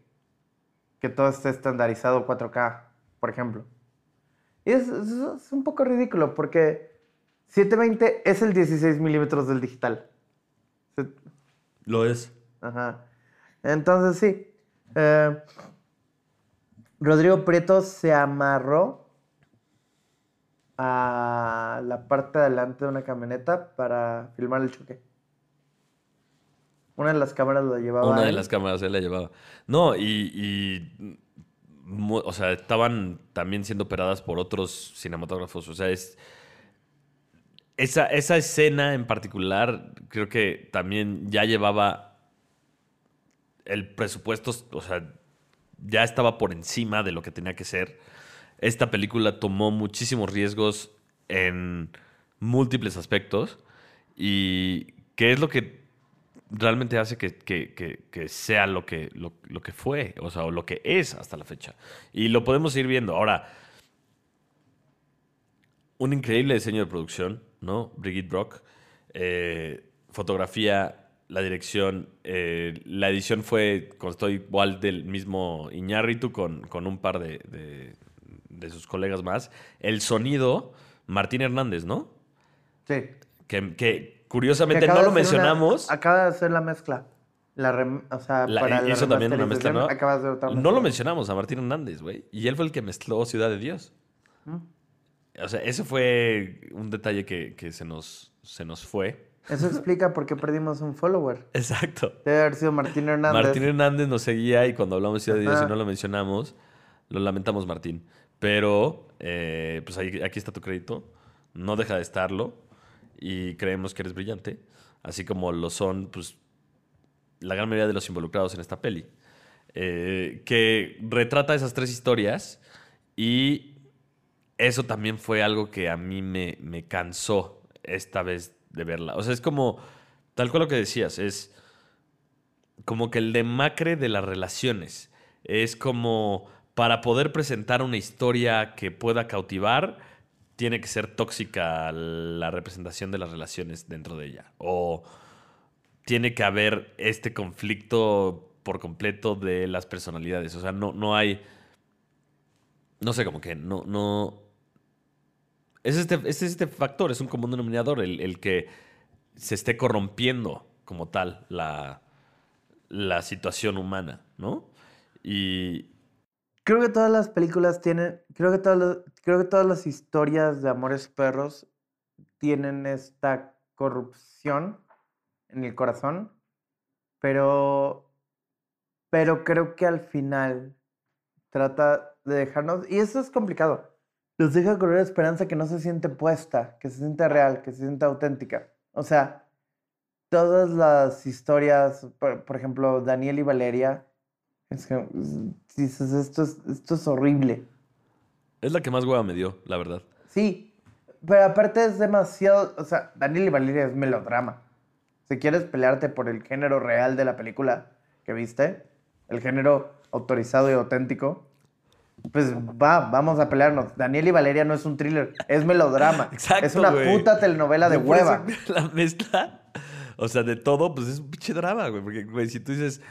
que todo esté estandarizado 4K, por ejemplo. Y es, es- es un poco ridículo porque 720 es el 16 milímetros del digital. Lo es. Ajá. Entonces sí. eh, Rodrigo Prieto se amarró a la parte de adelante de una camioneta para filmar el choque. Una de las cámaras lo llevaba. Una de las cámaras él la llevaba. No, y, y, o sea, estaban también siendo operadas por otros cinematógrafos. O sea, es esa, esa escena en particular creo que también ya llevaba el presupuesto, o sea, ya estaba por encima de lo que tenía que ser. Esta película tomó muchísimos riesgos en múltiples aspectos y que es lo que realmente hace que, que- que- que sea lo que, lo, lo que fue, o sea, o lo que es hasta la fecha. Y lo podemos ir viendo. Ahora, un increíble diseño de producción, ¿no? Brigitte Brock. Eh, fotografía, la dirección, eh, la edición fue, constó igual del mismo Iñárritu con, con un par de, de- de sus colegas más. El sonido, Martín Hernández, ¿no? Sí. Que, que Que curiosamente no lo una- mencionamos. acaba de hacer la mezcla. La rem- o sea, La- para la hizo también una mezcla, ¿no? acaba de hacer otra No lo mencionamos a Martín Hernández, güey. Y él fue el que mezcló Ciudad de Dios. Mm. O sea, ese fue un detalle que, que se, nos, se nos fue. Eso explica por qué perdimos un follower. Exacto. Debe haber sido Martín Hernández. Martín Hernández nos seguía y cuando hablamos de Ciudad de Dios y no lo mencionamos, lo lamentamos, Martín. Pero, eh, pues ahí- aquí está tu crédito. No deja de estarlo. Y creemos que eres brillante. Así como lo son, pues, la gran mayoría de los involucrados en esta peli. Eh, que retrata esas tres historias. Y eso también fue algo que a mí me, me cansó esta vez de verla. O sea, es como, tal cual lo que decías, es como que el demacre de las relaciones. Es como para poder presentar una historia que pueda cautivar, tiene que ser tóxica la representación de las relaciones dentro de ella. O tiene que haber este conflicto por completo de las personalidades. O sea, no, no hay. No sé, como que no. no es este, es este factor, es un común denominador, el, el que se esté corrompiendo como tal la, la situación humana, ¿no? Y Creo que todas las películas tienen. Creo que todas creo que todas las historias de amores perros tienen esta corrupción en el corazón. Pero. Pero creo que al final trata de dejarnos. Y eso es complicado. Los deja una esperanza que no se siente puesta, que se siente real, que se siente auténtica. O sea, todas las historias, por ejemplo, Daniel y Valeria, es que mm, dices, esto es, esto es horrible. es la que más hueva me dio, la verdad. Sí, pero aparte es demasiado, o sea, Daniel y Valeria es melodrama. Si quieres pelearte por el género real de la película que viste, el género autorizado y auténtico, pues va, vamos a pelearnos. Daniel y Valeria no es un thriller, es melodrama. [laughs] Exacto, es una puta telenovela de hueva. [laughs] La mezcla, o sea, de todo, pues es un pinche drama, güey. Porque, güey, si tú dices.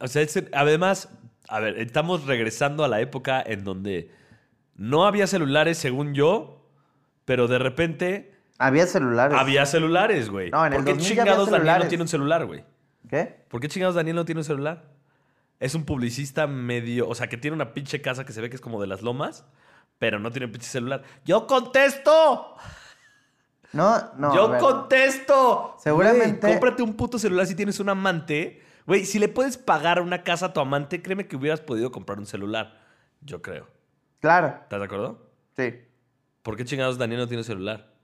O sea, además, a ver, estamos regresando a la época en donde no había celulares, según yo, pero de repente Había celulares. había celulares, güey. No, en el ¿Por qué 2000 ya había chingados Daniel no tiene un celular, güey? ¿Qué? ¿Por qué chingados Daniel no tiene un celular? Es un publicista medio, o sea, que tiene una pinche casa que se ve que es como de las lomas, pero no tiene un pinche celular. ¡Yo contesto! No, no. ¡Yo contesto! Seguramente- cómprate un puto celular si tienes un amante. Güey, si le puedes pagar una casa a tu amante, créeme que hubieras podido comprar un celular. Yo creo. Claro, ¿Estás de acuerdo? sí. ¿Por qué chingados Daniel no tiene celular?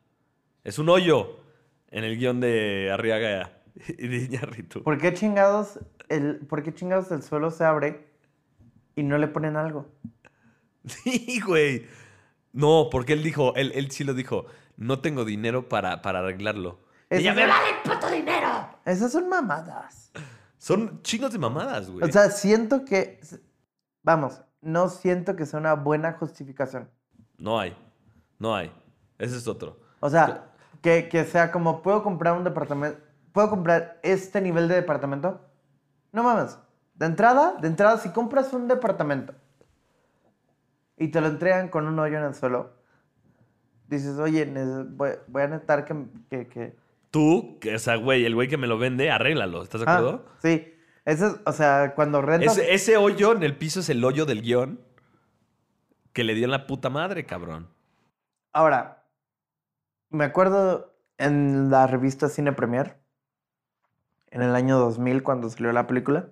Es un hoyo en el guion de Arriaga [laughs] y de Iñárritu. ¿Por qué chingados el, por qué chingados el suelo se abre y no le ponen algo? [laughs] Sí, güey. No, porque él dijo, él, él sí lo dijo, no tengo dinero para, para arreglarlo. Esas Ella, son- ¡me vale el puto dinero! Esas son mamadas. Son chingos de mamadas, güey. O sea, siento que. Vamos, no siento que sea una buena justificación. no hay, no hay. Ese es otro. O sea, que, que sea como, ¿puedo comprar un departamento? ¿Puedo comprar este nivel de departamento? No mames. De entrada, de entrada, si compras un departamento y te lo entregan con un hoyo en el suelo, dices, oye, voy, voy a necesitar que... que, que- Tú, o sea, güey, el güey que me lo vende, arréglalo. ¿Estás de Ah, acuerdo? sí. Ese es, o sea, cuando rentas... Ese, ese hoyo en el piso es el hoyo del guion que le dio en la puta madre, cabrón. Ahora, me acuerdo en la revista Cine Premier, en el año 2000, cuando salió la película,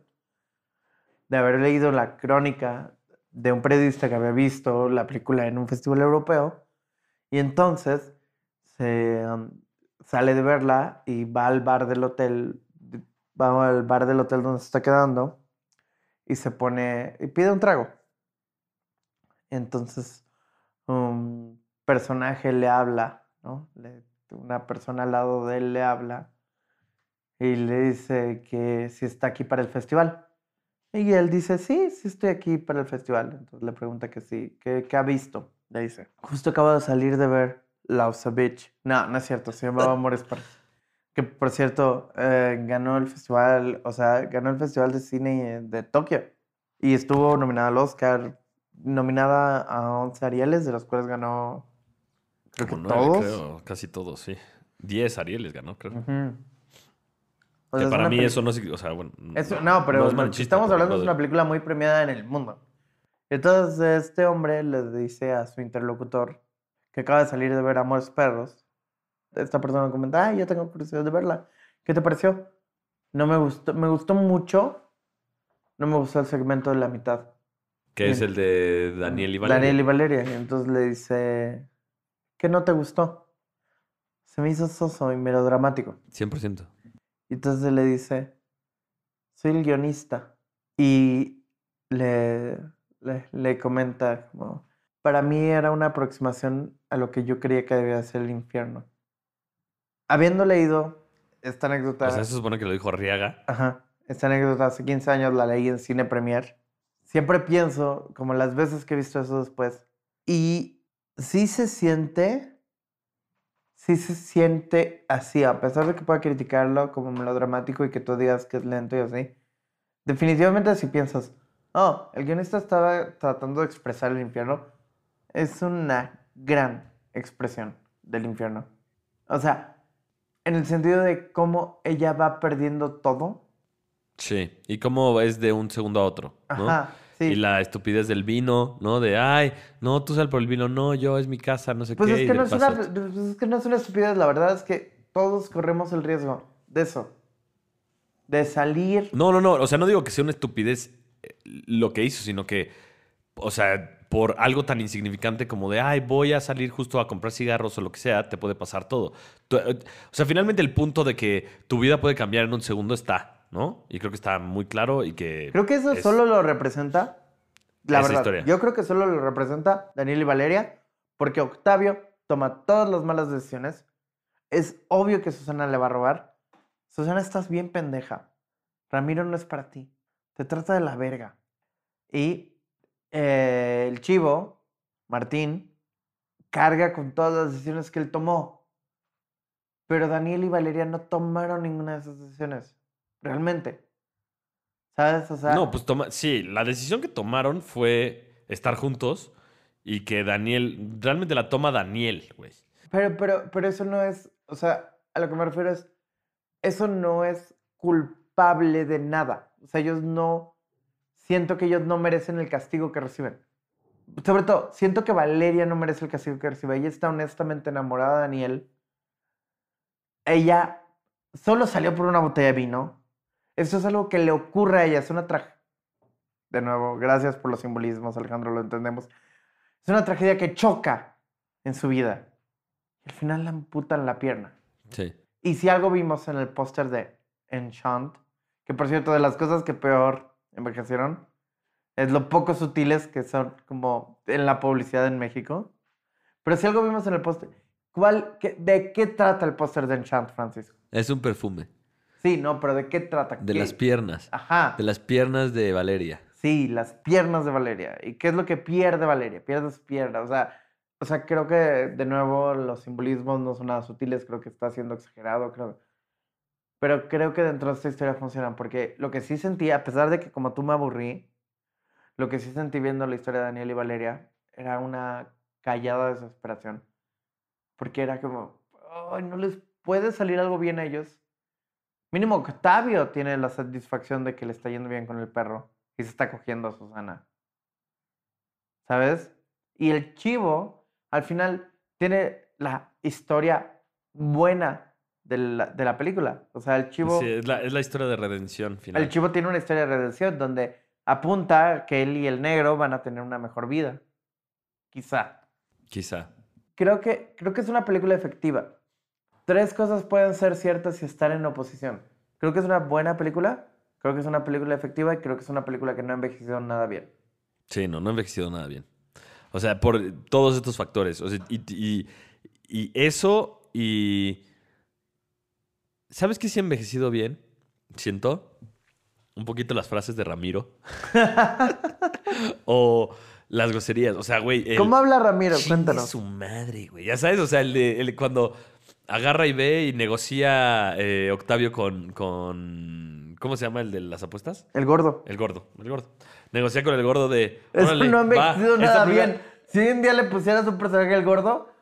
de haber leído la crónica de un periodista que había visto la película en un festival europeo, y entonces se um, sale de verla y va al bar del hotel, va al bar del hotel donde se está quedando, y se pone, y pide un trago. Entonces, un personaje le habla, ¿no? Una persona al lado de él le habla y le dice que si está aquí para el festival. Y él dice, sí, sí estoy aquí para el festival. Entonces le pregunta que sí, que, que ha visto. Le dice, justo acabo de salir de ver Lausa Beach. No, no es cierto, se llamaba Amores Perros. Que por cierto, eh, ganó el festival, o sea, ganó el Festival de Cine de Tokio. Y estuvo nominada al Oscar, nominada a 11 Arieles, de los cuales ganó, creo que nueve, todos. creo, casi todos, sí. 10 Arieles ganó, creo. O que sea, es para mí eso no significa, o sea, bueno. Eso- no, pero es que malinchista, estamos hablando es brother. una película muy premiada en el mundo. Entonces este hombre le dice a su interlocutor que acaba de salir de ver Amores Perros. Esta persona comenta, ah, yo tengo curiosidad de verla. ¿Qué te pareció? No me gustó, me gustó mucho. No me gustó el segmento de la mitad. Que es el de Daniel y Valeria. Daniel y Valeria. Y entonces le dice, ¿qué no te gustó? Se me hizo soso y melodramático. 100%. Y entonces le dice, soy el guionista. Y le, le, le comenta como, para mí era una aproximación a lo que yo creía que debía ser el infierno. Habiendo leído esta anécdota, sea, eso se supone que lo dijo Arriaga. ajá, esta anécdota hace 15 años la leí en Cine Premier, siempre pienso, como las veces que he visto eso después, y sí se siente, sí se siente así, a pesar de que pueda criticarlo como melodramático y que tú digas que es lento y así. Definitivamente si piensas, oh, el guionista estaba tratando de expresar el infierno, es una gran expresión del infierno. O sea, en el sentido de cómo ella va perdiendo todo. Sí. Y cómo es de un segundo a otro, ¿no? Ajá, sí. Y la estupidez del vino, ¿no? De, ay, no, tú sal por el vino, no, yo es mi casa, no sé Pues qué. es y que, de no es, una, paso- pues es que no es una estupidez, la verdad es que todos corremos el riesgo de eso. De salir. No, no, no. O sea, no digo que sea una estupidez eh, lo que hizo, sino que, o sea, por algo tan insignificante como de, ay, voy a salir justo a comprar cigarros o lo que sea, te puede pasar todo. Eh, O sea, finalmente el punto de que tu vida puede cambiar en un segundo está, ¿no? Y creo que está muy claro y que... Creo que eso es- solo lo representa. La verdad. historia. Yo creo que solo lo representa Daniel y Valeria. Porque Octavio toma todas las malas decisiones. Es obvio que Susana le va a robar. Susana, estás bien pendeja. Ramiro no es para ti. Te trata de la verga. Y eh, el chivo, Martín, carga con todas las decisiones que él tomó. Pero Daniel y Valeria no tomaron ninguna de esas decisiones. Realmente. ¿Sabes? O sea, No, pues toma... Sí, la decisión que tomaron fue estar juntos y que Daniel... Realmente la toma Daniel, güey. Pero, pero, pero eso no es, o sea, a lo que me refiero es, eso no es culpable de nada. O sea, ellos no, siento que ellos no merecen el castigo que reciben. Sobre todo, siento que Valeria no merece el castigo que recibe. Ella está honestamente enamorada de Daniel. Ella solo salió por una botella de vino. Eso es algo que le ocurre a ella. Es una tragedia. De nuevo, gracias por los simbolismos, Alejandro, lo entendemos. Es una tragedia que choca en su vida. Y al final la amputan la pierna. Sí. Y si algo vimos en el póster de Enchant, que por cierto, de las cosas que peor envejecieron, es lo poco sutiles que son como en la publicidad en México. Pero si algo vimos en el póster, ¿cuál, qué- ¿de qué trata el póster de Enchant, Francisco? Es un perfume. Sí, no, pero ¿de qué trata? De ¿Qué- las piernas. Ajá. De las piernas de Valeria. Sí, las piernas de Valeria. ¿Y qué es lo que pierde Valeria? Pierde su pierna. O sea, o sea, creo que de nuevo los simbolismos no son nada sutiles, creo que está siendo exagerado, creo. Pero creo que dentro de esta historia funcionan, porque lo que sí sentí, a pesar de que como tú me aburrí, lo que sí sentí viendo la historia de Daniel y Valeria era una callada desesperación. Porque era como, ay, no les puede salir algo bien a ellos. Mínimo Octavio tiene la satisfacción de que le está yendo bien con el perro y se está cogiendo a Susana. ¿Sabes? Y el chivo, al final, tiene la historia buena de la, de la película. O sea, el chivo, Sí, es la, es la historia de redención final. el chivo tiene una historia de redención donde apunta que él y el negro van a tener una mejor vida. Quizá. Quizá. Creo que, creo que es una película efectiva. Tres cosas pueden ser ciertas y estar en oposición. Creo que es una buena película, creo que es una película efectiva y creo que es una película que no ha envejecido nada bien. Sí, no, no ha envejecido nada bien. O sea, por todos estos factores. O sea, y, y- y eso y ¿Sabes qué sí ha envejecido bien? Siento un poquito las frases de Ramiro. [laughs] o las groserías. O sea, güey. el- ¿Cómo habla Ramiro? Cuéntanos. su madre, güey. Ya sabes, o sea, el de, el cuando agarra y ve y negocia eh, Octavio con, con. ¿Cómo se llama el de las apuestas? El gordo. El gordo, el gordo. Negocia con el gordo de. Eso "Órale, no ha envejecido nada primera- bien. Si en día le pusieras un personaje el gordo,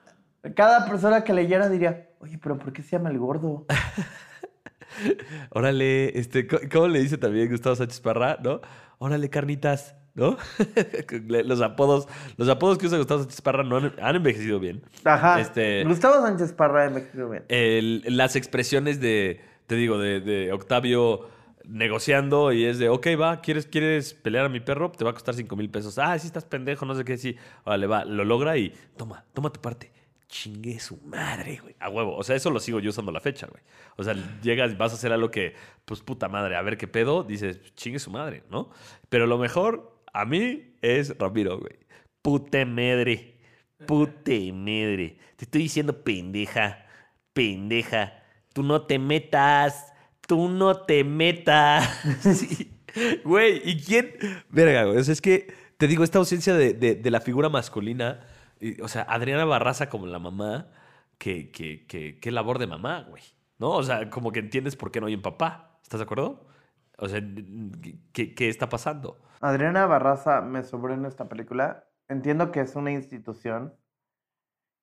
cada persona que leyera diría, oye, pero ¿por qué se llama el gordo? [laughs] Órale, este, ¿cómo le dice también Gustavo Sánchez Parra, no? Órale, carnitas, ¿no? [laughs] los apodos, los apodos que usa Gustavo Sánchez Parra no han, han envejecido bien. Ajá. Este- Gustavo Sánchez Parra me escribió bien. El- las expresiones de, te digo, de, de Octavio negociando y es de, ok, va, ¿quieres, ¿quieres pelear a mi perro? Te va a costar 5 mil pesos. Ah, sí estás pendejo, no sé qué, sí. Órale, va, lo logra y toma, toma tu parte. Chingue su madre, güey. A huevo. O sea, eso lo sigo yo usando la fecha, güey. O sea, llegas, vas a hacer algo que, pues puta madre, a ver qué pedo, dices, chingue su madre, ¿no? Pero lo mejor a mí es Ramiro, güey. Pute madre. Pute madre. Te estoy diciendo pendeja. Pendeja. Tú no te metas. Tú no te metas. [laughs] Sí. Güey, ¿y quién? Verga, güey. O sea, es que te digo, esta ausencia de- de la figura masculina. Y, o sea, Adriana Barraza como la mamá. Que, que, que, qué labor de mamá, güey. ¿No? O sea, como que entiendes por qué no hay un papá. ¿Estás de acuerdo? O sea, ¿qué, qué está pasando? Adriana Barraza me sobró en esta película. Entiendo que es una institución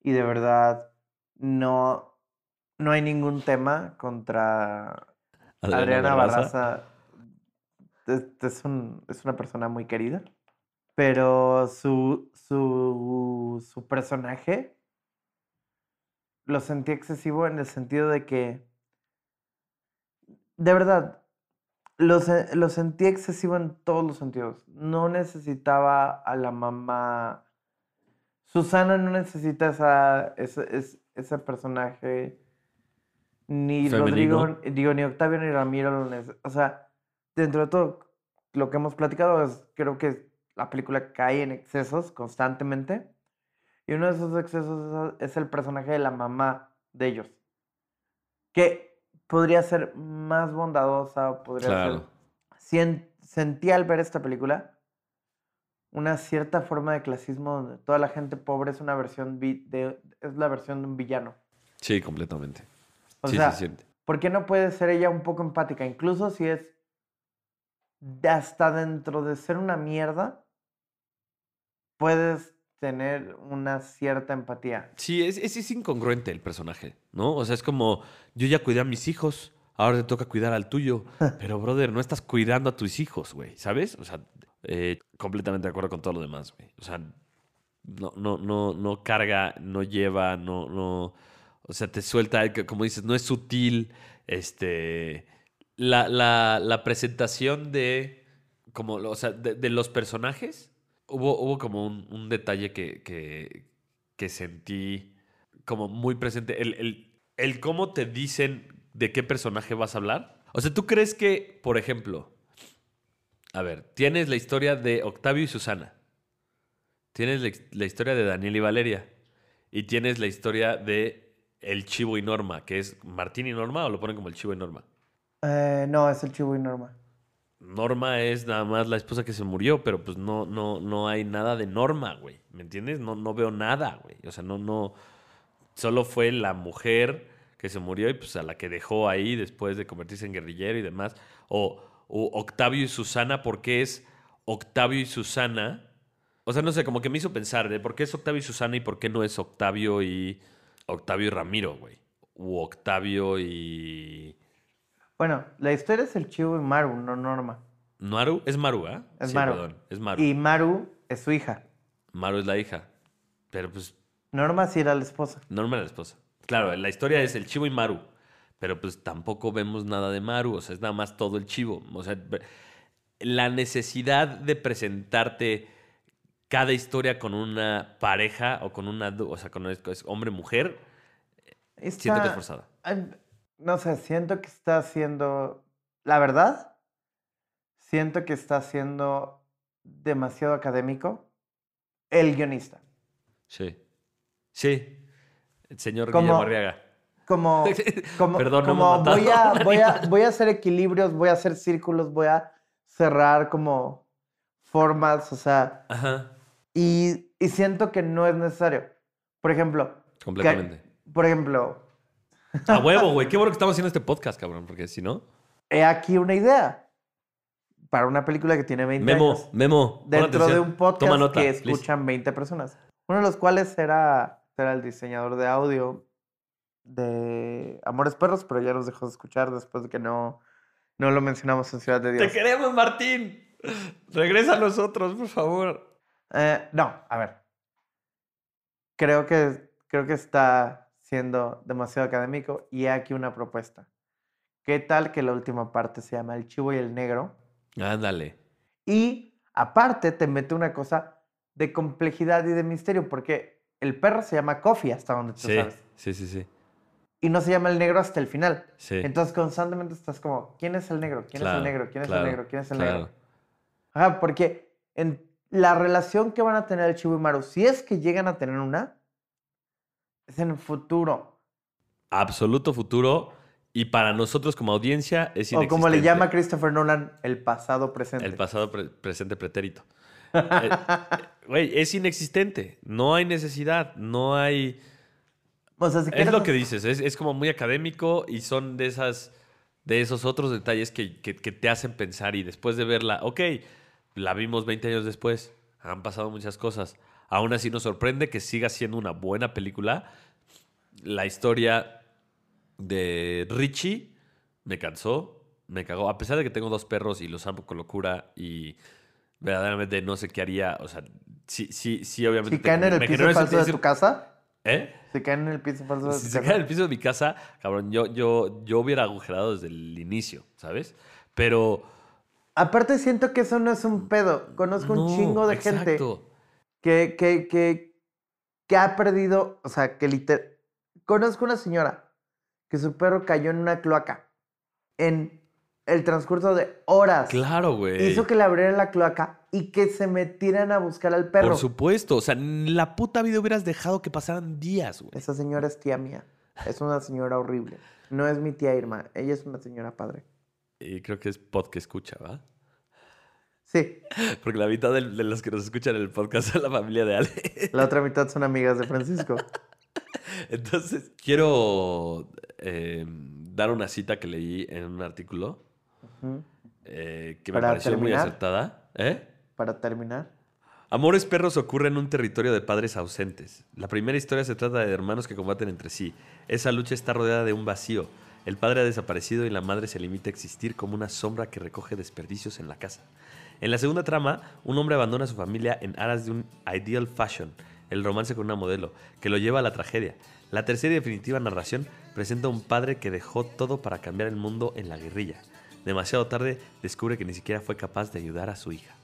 y de verdad no, no hay ningún tema contra Adriana, Barraza. Es, es un- es una persona muy querida, pero su, su, su personaje lo sentí excesivo en el sentido de que, de verdad, lo, lo sentí excesivo en todos los sentidos. No necesitaba a la mamá. Susana no necesita esa, ese, es- ese personaje. Ni Femenino. Rodrigo, digo, ni Octavio ni Ramiro lo O sea, dentro de todo lo que hemos platicado, es, creo que la película cae en excesos constantemente. Y uno de esos excesos es el personaje de la mamá de ellos. Que podría ser más bondadosa, podría Claro. ser... Sentí al ver esta película una cierta forma de clasismo donde toda la gente pobre es una versión de, es la versión de un villano. Sí, completamente. O sí, sea, se siente. ¿por qué no puede ser ella un poco empática? Incluso si es hasta dentro de ser una mierda, puedes tener una cierta empatía. Sí, es, es, es incongruente el personaje, ¿no? O sea, es como, yo ya cuidé a mis hijos, ahora te toca cuidar al tuyo. [laughs] Pero, brother, no estás cuidando a tus hijos, güey, ¿sabes? O sea, eh, completamente de acuerdo con todo lo demás, güey. O sea, no, no, no, no carga, no lleva, no, no. O sea, te suelta, como dices, no es sutil. Este. La, la, la presentación de. Como, o sea, de, de los personajes. Hubo, hubo como un, un detalle que, que, sentí como muy presente. El, el, el cómo te dicen de qué personaje vas a hablar. O sea, ¿tú crees que, por ejemplo, a ver, tienes la historia de Octavio y Susana. Tienes la historia de Daniel y Valeria. Y tienes la historia de El Chivo y Norma, que es Martín y Norma o lo ponen como el Chivo y Norma. Eh, no, es el chivo y Norma. Norma es nada más la esposa que se murió, pero pues no, no, no hay nada de Norma, güey. ¿Me entiendes? No, no veo nada, güey. O sea, no, no. Solo fue la mujer que se murió y pues a la que dejó ahí después de convertirse en guerrillero y demás. O, Octavio y Susana, ¿por qué es Octavio y Susana? O sea, no sé, como que me hizo pensar de por qué es Octavio y Susana y por qué no es Octavio y Octavio y Ramiro, güey. U Octavio y. Bueno, la historia es el chivo y Maru, no Norma. Maru, es Maru, ¿ah? Es Sí, Maru. perdón, es Maru. Y Maru es su hija. Maru es la hija. Pero pues Norma sí era la esposa. Norma es la esposa. Claro, la historia es el chivo y Maru. Pero pues tampoco vemos nada de Maru. O sea, es nada más todo el chivo. O sea, la necesidad de presentarte cada historia con una pareja o con una... O sea, con hombre-mujer, siento que es Está- forzada. No sé, siento que está haciendo. La verdad, siento que está siendo demasiado académico el guionista. Sí. Sí. El señor Como- Guillermo Arriaga. como, [laughs] como, Perdón, no me voy, a, voy, a, voy a hacer equilibrios, voy a hacer círculos, voy a cerrar como formas, o sea, Ajá. y, y siento que no es necesario. Por ejemplo, que- Completamente. por ejemplo, A huevo, güey. Qué bueno que estamos haciendo este podcast, cabrón, porque si no. he aquí una idea para una película que tiene 20 Memo, años. Memo. Dentro de un podcast nota, que please. escuchan 20 personas. Uno de los cuales era, era el diseñador de audio de Amores Perros, pero ya nos dejó de escuchar después de que no, no lo mencionamos en Ciudad de Te Dios. queremos, Martín. Regresa a nosotros, por favor. Eh, no, a ver. Creo que, creo que está siendo demasiado académico y hay aquí una propuesta. ¿Qué tal que la última parte se llama El Chivo y el Negro? Ándale. Y aparte te mete una cosa de complejidad y de misterio, porque el perro se llama Coffee hasta donde tú Sí, sabes. sí, sí, sí. Y no se llama el negro hasta el final. Sí. Entonces constantemente estás como, ¿quién es el negro? ¿Quién es Claro, el negro? ¿Quién es el negro? ¿Quién es el claro. negro? Ajá, porque en la relación que van a tener el Chivo y Maru, si es que llegan a tener una, es en el futuro. Absoluto futuro. Y para nosotros como audiencia es O como le inexistente. llama Christopher Nolan, el pasado presente. El pasado pre- presente pretérito. [laughs] Eh, eh, Güey, es inexistente. No hay necesidad. No hay. o sea, si Es lo que dices. Es, es como muy académico y son de esas. De esos otros detalles que, que- que te hacen pensar. Y después de verla, ok, la vimos 20 años después. Han pasado muchas cosas. Aún así nos sorprende que siga siendo una buena película. La historia de Richie me cansó, me cagó. A pesar de que tengo dos perros y los amo con locura y verdaderamente no sé qué haría. O sea, sí, sí, sí, obviamente. Si caen en el piso falso de tu casa, ¿Eh? si caen en el piso falso de Si tu se casa. cae en el piso de mi casa, cabrón, yo, yo, yo hubiera agujerado desde el inicio, ¿sabes? Pero. Aparte siento que eso no es un pedo. Conozco no, un chingo de gente exacto. Que, que, que, que ha perdido, o sea, que literal... Conozco una señora que su perro cayó en una cloaca en el transcurso de horas. Claro, güey. Hizo que le abrieran la cloaca y que se metieran a buscar al perro. Por supuesto. O sea, en la puta vida hubieras dejado que pasaran días, güey. Esa señora es tía mía. Es una señora horrible. No es mi tía Irma. Ella es una señora padre. Y creo que es pod que escucha, ¿va? Sí, Porque la mitad del- de, los que nos escuchan en el podcast es la familia de Ale. la otra mitad son amigas de Francisco. [laughs] Entonces, quiero eh, dar una cita que leí en un artículo eh, que me pareció muy acertada. ¿Eh? Para terminar. Amores perros ocurre en un territorio de padres ausentes. La primera historia se trata de hermanos que combaten entre sí. Esa lucha está rodeada de un vacío. El padre ha desaparecido y la madre se limita a existir como una sombra que recoge desperdicios en la casa. En la segunda trama, un hombre abandona a su familia en aras de un ideal fashion, el romance con una modelo, que lo lleva a la tragedia. La tercera y definitiva narración presenta a un padre que dejó todo para cambiar el mundo en la guerrilla. Demasiado tarde descubre que ni siquiera fue capaz de ayudar a su hija.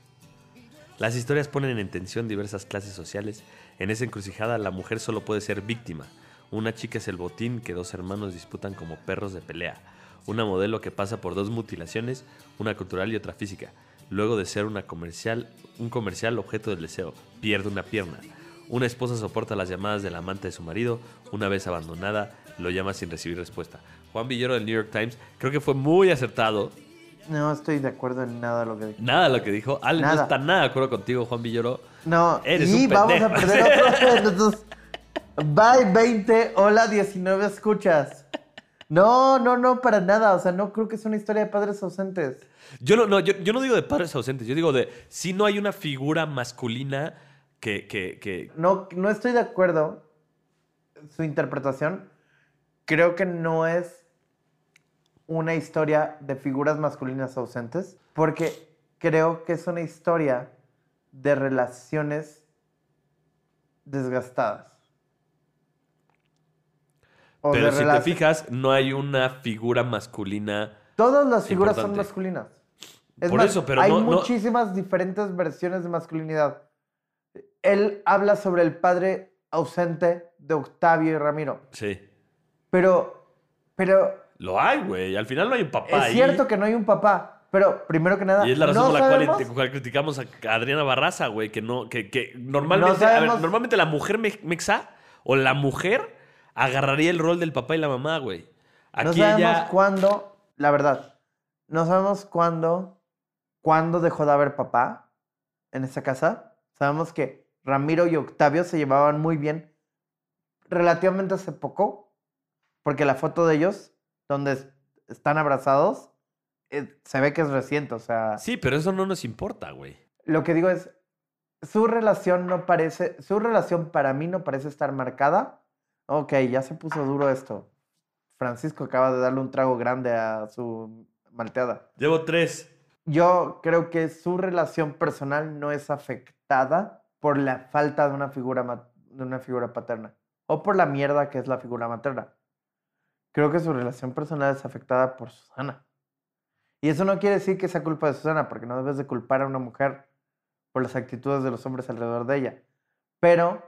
Las historias ponen en tensión diversas clases sociales. En esa encrucijada la mujer solo puede ser víctima. Una chica es el botín que dos hermanos disputan como perros de pelea. Una modelo que pasa por dos mutilaciones, una cultural y otra física. Luego de ser una comercial, un comercial objeto del deseo, pierde una pierna. Una esposa soporta las llamadas del amante de su marido. Una vez abandonada, lo llama sin recibir respuesta. Juan Villero del New York Times creo que fue muy acertado. No estoy de acuerdo en nada de lo que dije. Nada de lo que dijo. Ale no está nada de acuerdo contigo, Juan Villoro. No, Eres y un vamos a perder otro. [laughs] Bye 20, hola 19 escuchas. No, no, no, para nada. O sea, no creo que sea una historia de padres ausentes. Yo no, no, yo, yo no digo de padres ausentes, yo digo de si no hay una figura masculina que, que, que No, no estoy de acuerdo. Su interpretación. Creo que no es una historia de figuras masculinas ausentes. Porque creo que es una historia de relaciones desgastadas. O pero si te fijas, no hay una figura masculina. Todas las figuras son masculinas. Es Por más, eso, pero hay no- no- muchísimas diferentes versiones de masculinidad. Él habla sobre el padre ausente de Octavio y Ramiro. Sí. Pero, pero Lo hay, güey. Al final no hay un papá es ahí. cierto que no hay un papá. Pero, primero que nada, Y es la razón no por la cual, sabemos- cual criticamos a Adriana Barraza, güey, que no, que, que normalmente, No a ver, normalmente la mujer me- mexa o la mujer agarraría el rol del papá y la mamá, güey. no Aquí sabemos ella. cuándo, la verdad, no sabemos cuándo, cuándo dejó de haber papá en esa casa. Sabemos que Ramiro y Octavio se llevaban muy bien relativamente hace poco, porque la foto de ellos, donde es- están abrazados, eh, se ve que es reciente, o sea... Sí, pero eso no nos importa, güey. Lo que digo es, su relación no parece, su relación para mí no parece estar marcada. Ok, ya se puso duro esto. Francisco acaba de darle un trago grande a su malteada. Llevo tres. Yo creo que su relación personal no es afectada por la falta de una figura, de una figura paterna o por la mierda que es la figura materna. Creo que su relación personal es afectada por Susana. Y eso no quiere decir que sea culpa de Susana, porque no debes de culpar a una mujer por las actitudes de los hombres alrededor de ella. Pero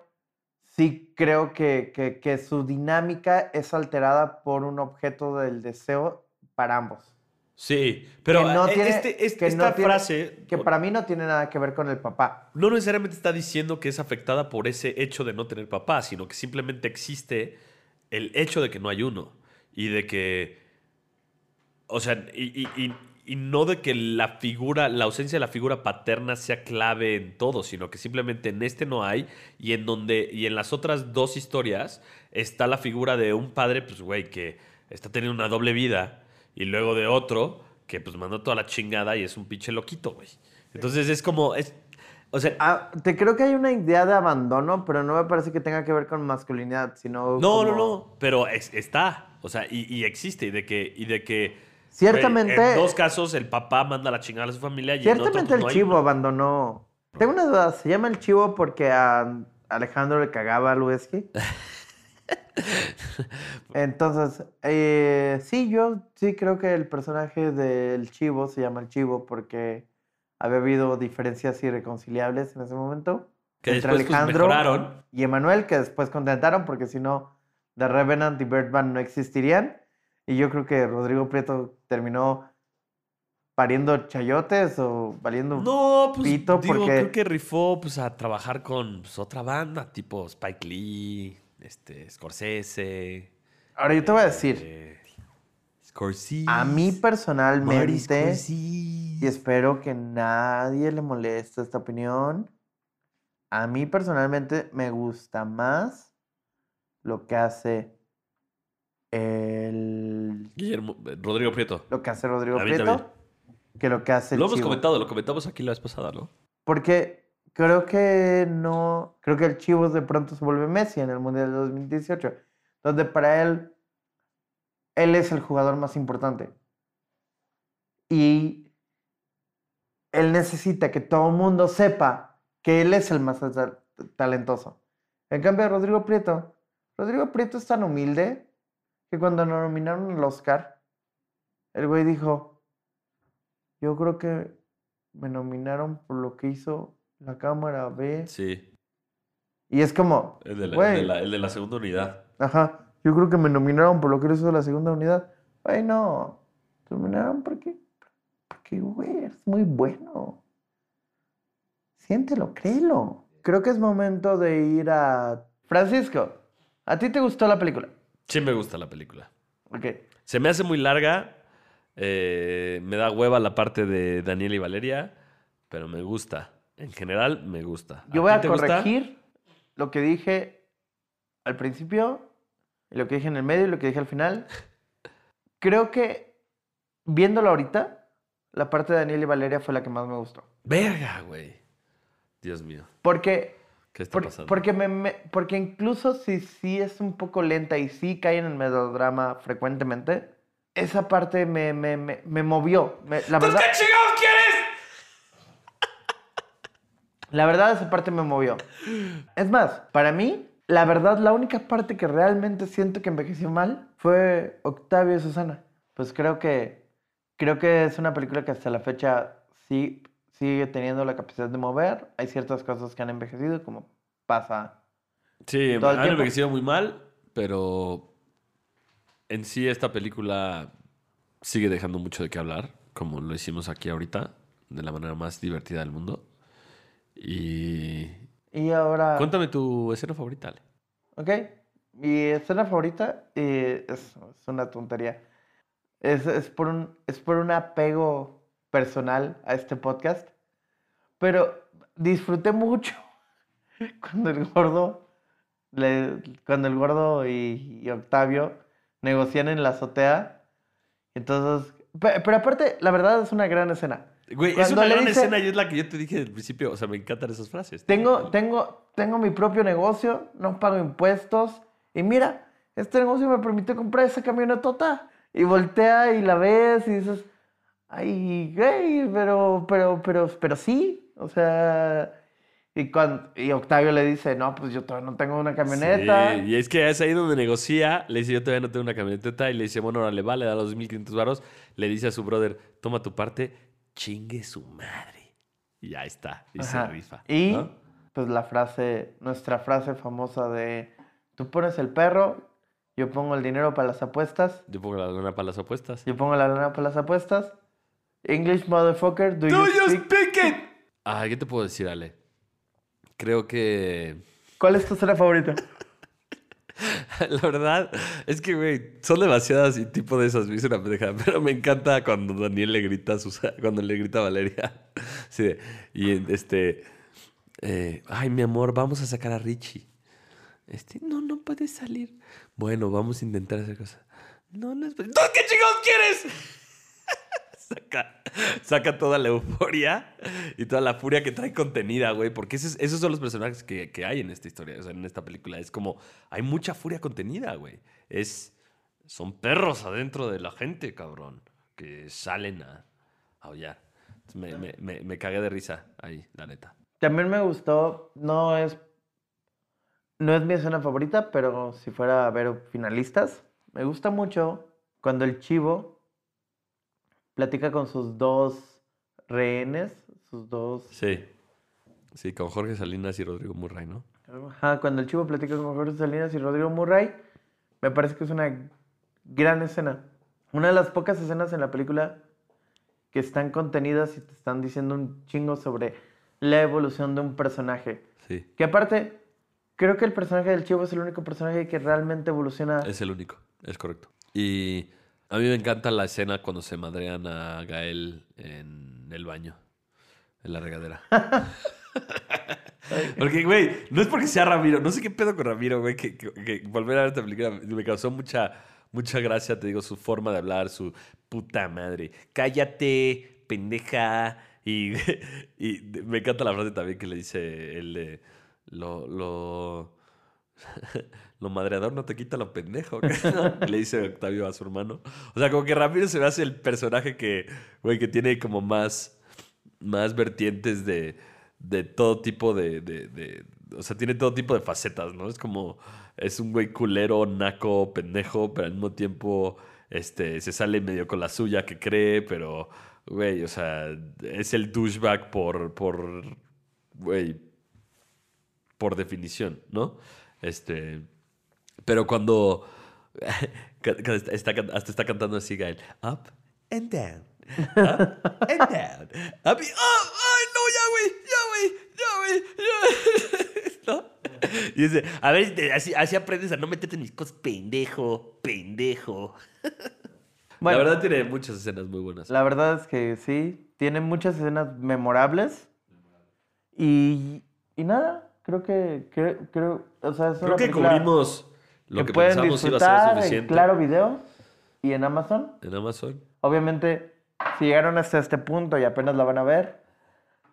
sí creo que, que- que su dinámica es alterada por un objeto del deseo para ambos. Sí, pero Que no tiene- este- es- que no esta tiene- frase Que para mí no tiene nada que ver con el papá. no necesariamente está diciendo que es afectada por ese hecho de no tener papá, sino que simplemente existe el hecho de que no hay uno. Y de que. O sea, y, y- y- y no de que la figura, la ausencia de la figura paterna sea clave en todo, sino que simplemente en este no hay. Y en donde. Y en las otras dos historias está la figura de un padre, pues, güey, que está teniendo una doble vida. Y luego de otro, que pues mandó toda la chingada y es un pinche loquito, güey. Entonces es como. Es, o sea, Ah, te creo que hay una idea de abandono, pero no me parece que tenga que ver con masculinidad, sino No, no, como- no, pero es- está, o sea, y, y existe, y de que, y de que Ciertamente- güey, en dos casos el papá manda la chingada a su familia y en otro, Ciertamente pues, el no hay chivo uno. abandonó. Tengo una duda, ¿se llama el chivo porque a Alejandro le cagaba a Lueski? [laughs] Entonces, eh, sí, yo sí creo que el personaje del chivo se llama el chivo porque había habido diferencias irreconciliables en ese momento. Que después, pues, mejoraron. y Emanuel, que después contentaron porque si no, The Revenant y Birdman no existirían. Y yo creo que Rodrigo Prieto terminó pariendo chayotes o valiendo No, pues pito digo, porque creo que rifó pues, a trabajar con pues, otra banda, tipo Spike Lee, este, Scorsese. Ahora yo te voy a decir, eh, Scorsese. a mí personalmente, Scorsese. y espero que nadie le moleste esta opinión, a mí personalmente me gusta más lo que hace el Guillermo, eh, Rodrigo Prieto. lo que hace Rodrigo A mí Prieto también. que lo que hace el Lo hemos Chivo. comentado, lo comentamos aquí la vez pasada, ¿no? Porque creo que no. Creo que el Chivos de pronto se vuelve Messi en el Mundial de 2018. Donde para él. Él es el jugador más importante. Y. Él necesita que todo el mundo sepa que él es el más ta- talentoso. En cambio, Rodrigo Prieto. Rodrigo Prieto es tan humilde que cuando lo nominaron al Oscar, el güey dijo: Yo creo que me nominaron por lo que hizo la cámara B. Sí. Y es como, El de la, el de la- el de la segunda unidad. ajá, yo creo que me nominaron por lo que hizo la segunda unidad. Ay, no, te nominaron porque, porque, güey, eres muy bueno. Siéntelo, créelo. Creo que es momento de ir a... Francisco, ¿a ti te gustó la película? Sí me gusta la película. Ok. Se me hace muy larga. eh, me da hueva la parte de Daniel y Valeria, pero me gusta. En general, me gusta. Yo voy a te gusta? corregir lo que dije al principio, y lo que dije en el medio y lo que dije al final. [laughs] Creo que viéndolo ahorita, la parte de Daniel y Valeria fue la que más me gustó. Verga, güey. Dios mío. Porque, ¿Qué está por- pasando? porque, me, me- porque incluso si sí es un poco lenta y sí cae en el melodrama frecuentemente, esa parte me, me, me, me movió. Me- la verdad, ¿Qué chingados quieres? La verdad, esa parte me movió. Es más, para mí, la verdad, la única parte que realmente siento que envejeció mal fue Octavio y Susana. Pues creo que, creo que es una película que hasta la fecha sí sigue teniendo la capacidad de mover. Hay ciertas cosas que han envejecido, como pasa. Sí, Todo el han tiempo. envejecido muy mal, pero en sí esta película sigue dejando mucho de qué hablar, como lo hicimos aquí ahorita, de la manera más divertida del mundo. Y Y ahora... cuéntame tu escena favorita, Ale. Ok. Mi escena favorita eh, es, es una tontería. Es, es por un, es por un apego personal a este podcast. Pero disfruté mucho [laughs] cuando el gordo, le- cuando el gordo y, y Octavio negocian en la azotea. Entonces, pe- pero, aparte, la verdad es una gran escena. Güey, es una le gran dice- escena y es la que yo te dije al principio. O sea, me encantan esas frases. Tengo, tengo, tengo mi propio negocio, no pago impuestos. Y mira, este negocio me permitió comprar esa camionetota. Y voltea y la ves y dices, ay, güey, pero, pero, pero, pero sí. O sea, y, cuando, y Octavio le dice, no, pues yo todavía no tengo una camioneta. Sí, y es que es ahí donde negocia. Le dice, yo todavía no tengo una camioneta. Y le dice, bueno, ahora le vale, da los 2.500 varos. Le dice a su brother, toma tu parte, chingue su madre. Y ya está. Y se Ajá. rifa. Y ¿no? pues la frase, nuestra frase famosa de, tú pones el perro, yo pongo el dinero para las apuestas. Yo pongo la luna para las apuestas. Yo pongo la lana para las apuestas. English motherfucker, do, Do you you speak? speak it? Ay, ¿qué te puedo decir, Ale? Creo que... ¿Cuál es tu escena favorita? [laughs] La verdad es que, güey, son demasiadas y tipo de esas, me hice una. [laughs] Pero me encanta cuando Daniel le grita a Susana, [laughs] cuando le grita a Valeria. Sí, y este, eh, ay, mi amor, vamos a sacar a Richie. Este, no, no puede salir. Bueno, vamos a intentar hacer cosas. No, no es. ¿Tú qué chingados quieres? Saca, saca toda la euforia y toda la furia que trae contenida, güey. Porque esos, esos son los personajes que, que hay en esta historia, o sea, en esta película. Es como, hay mucha furia contenida, güey. Es, son perros adentro de la gente, cabrón, que salen a aullar. Me, me, me, me cagué de risa ahí, la neta. También me gustó, no es, no es mi escena favorita, pero si fuera a ver finalistas, me gusta mucho cuando el chivo platica con sus dos rehenes, sus dos... Sí. Sí, con Jorge Salinas y Rodrigo Murray, ¿no? Ajá, cuando el chivo platica con Jorge Salinas y Rodrigo Murray, me parece que es una gran escena. Una de las pocas escenas en la película que están contenidas y te están diciendo un chingo sobre la evolución de un personaje. Sí. Que aparte, creo que el personaje del chivo es el único personaje que realmente evoluciona. Es el único, es correcto. Y a mí me encanta la escena cuando se madrean a Gael en el baño, en la regadera. [laughs] porque, güey, no es porque sea Ramiro, no sé qué pedo con Ramiro, güey, que, que- que volver a ver esta película me causó mucha, mucha gracia, te digo, su forma de hablar, su puta madre. Cállate, pendeja. Y, [laughs] y me encanta la frase también que le dice el de lo, lo, lo madreador no te quita lo pendejo. [laughs] Le dice Octavio a su hermano. O sea, como que Ramiro se me hace el personaje que, güey, que tiene como más, más vertientes de, de todo tipo de, de- de- O sea, tiene todo tipo de facetas, ¿no? Es como. Es un güey culero, naco, pendejo, pero al mismo tiempo este, se sale medio con la suya que cree, pero. Güey, o sea, es el douchebag por. por. Güey, por definición, ¿no? Este, pero cuando, [laughs] está, hasta está cantando así, Gael, up and down, up and down, up y, oh, ay, no, ya, güey, ya, güey, ya, güey, ya. [laughs] ¿No? Y dice, a ver, te- así, así aprendes a no meterte en mis cosas, pendejo, pendejo. [laughs] Bueno. La verdad tiene muchas escenas muy buenas. La verdad es que sí, tiene muchas escenas memorables. Y, y nada, creo que. Creo, creo- o sea, es Creo una que película cubrimos lo que, pueden pensamos iba a disfrutar ser en Claro Video y en Amazon. en Amazon. Obviamente, si llegaron hasta este punto y apenas la van a ver,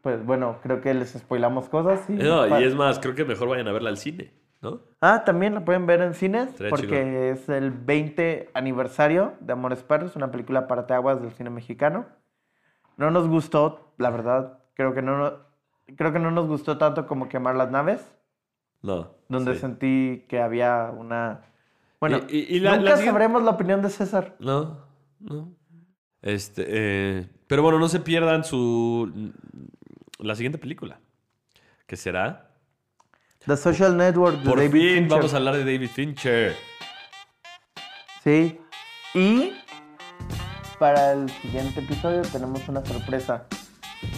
pues bueno, creo que les spoilamos cosas. Y, No, y es más, creo que mejor vayan a verla al cine, ¿no? Ah, también la pueden ver en cines porque chingón. es el 20 aniversario de Amores Perros, una película parteaguas del cine mexicano. No nos gustó, la verdad, creo que no- creo que no nos gustó tanto como Quemar las naves, No. donde sí. sentí que había una... Bueno, Y- y- y la- nunca la sabremos la opinión de César. No, no. Este, eh, pero bueno, no se pierdan su la siguiente película, que será The Social Network de por David fin Fincher. vamos a hablar de David Fincher. Sí. Y para el siguiente episodio tenemos una sorpresa.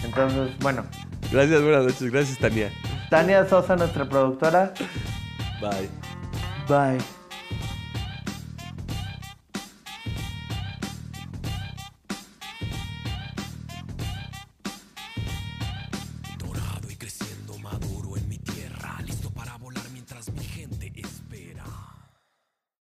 Entonces, bueno, Gracias, buenas noches, gracias Tania. Tania Sosa, nuestra productora. Bye. Bye.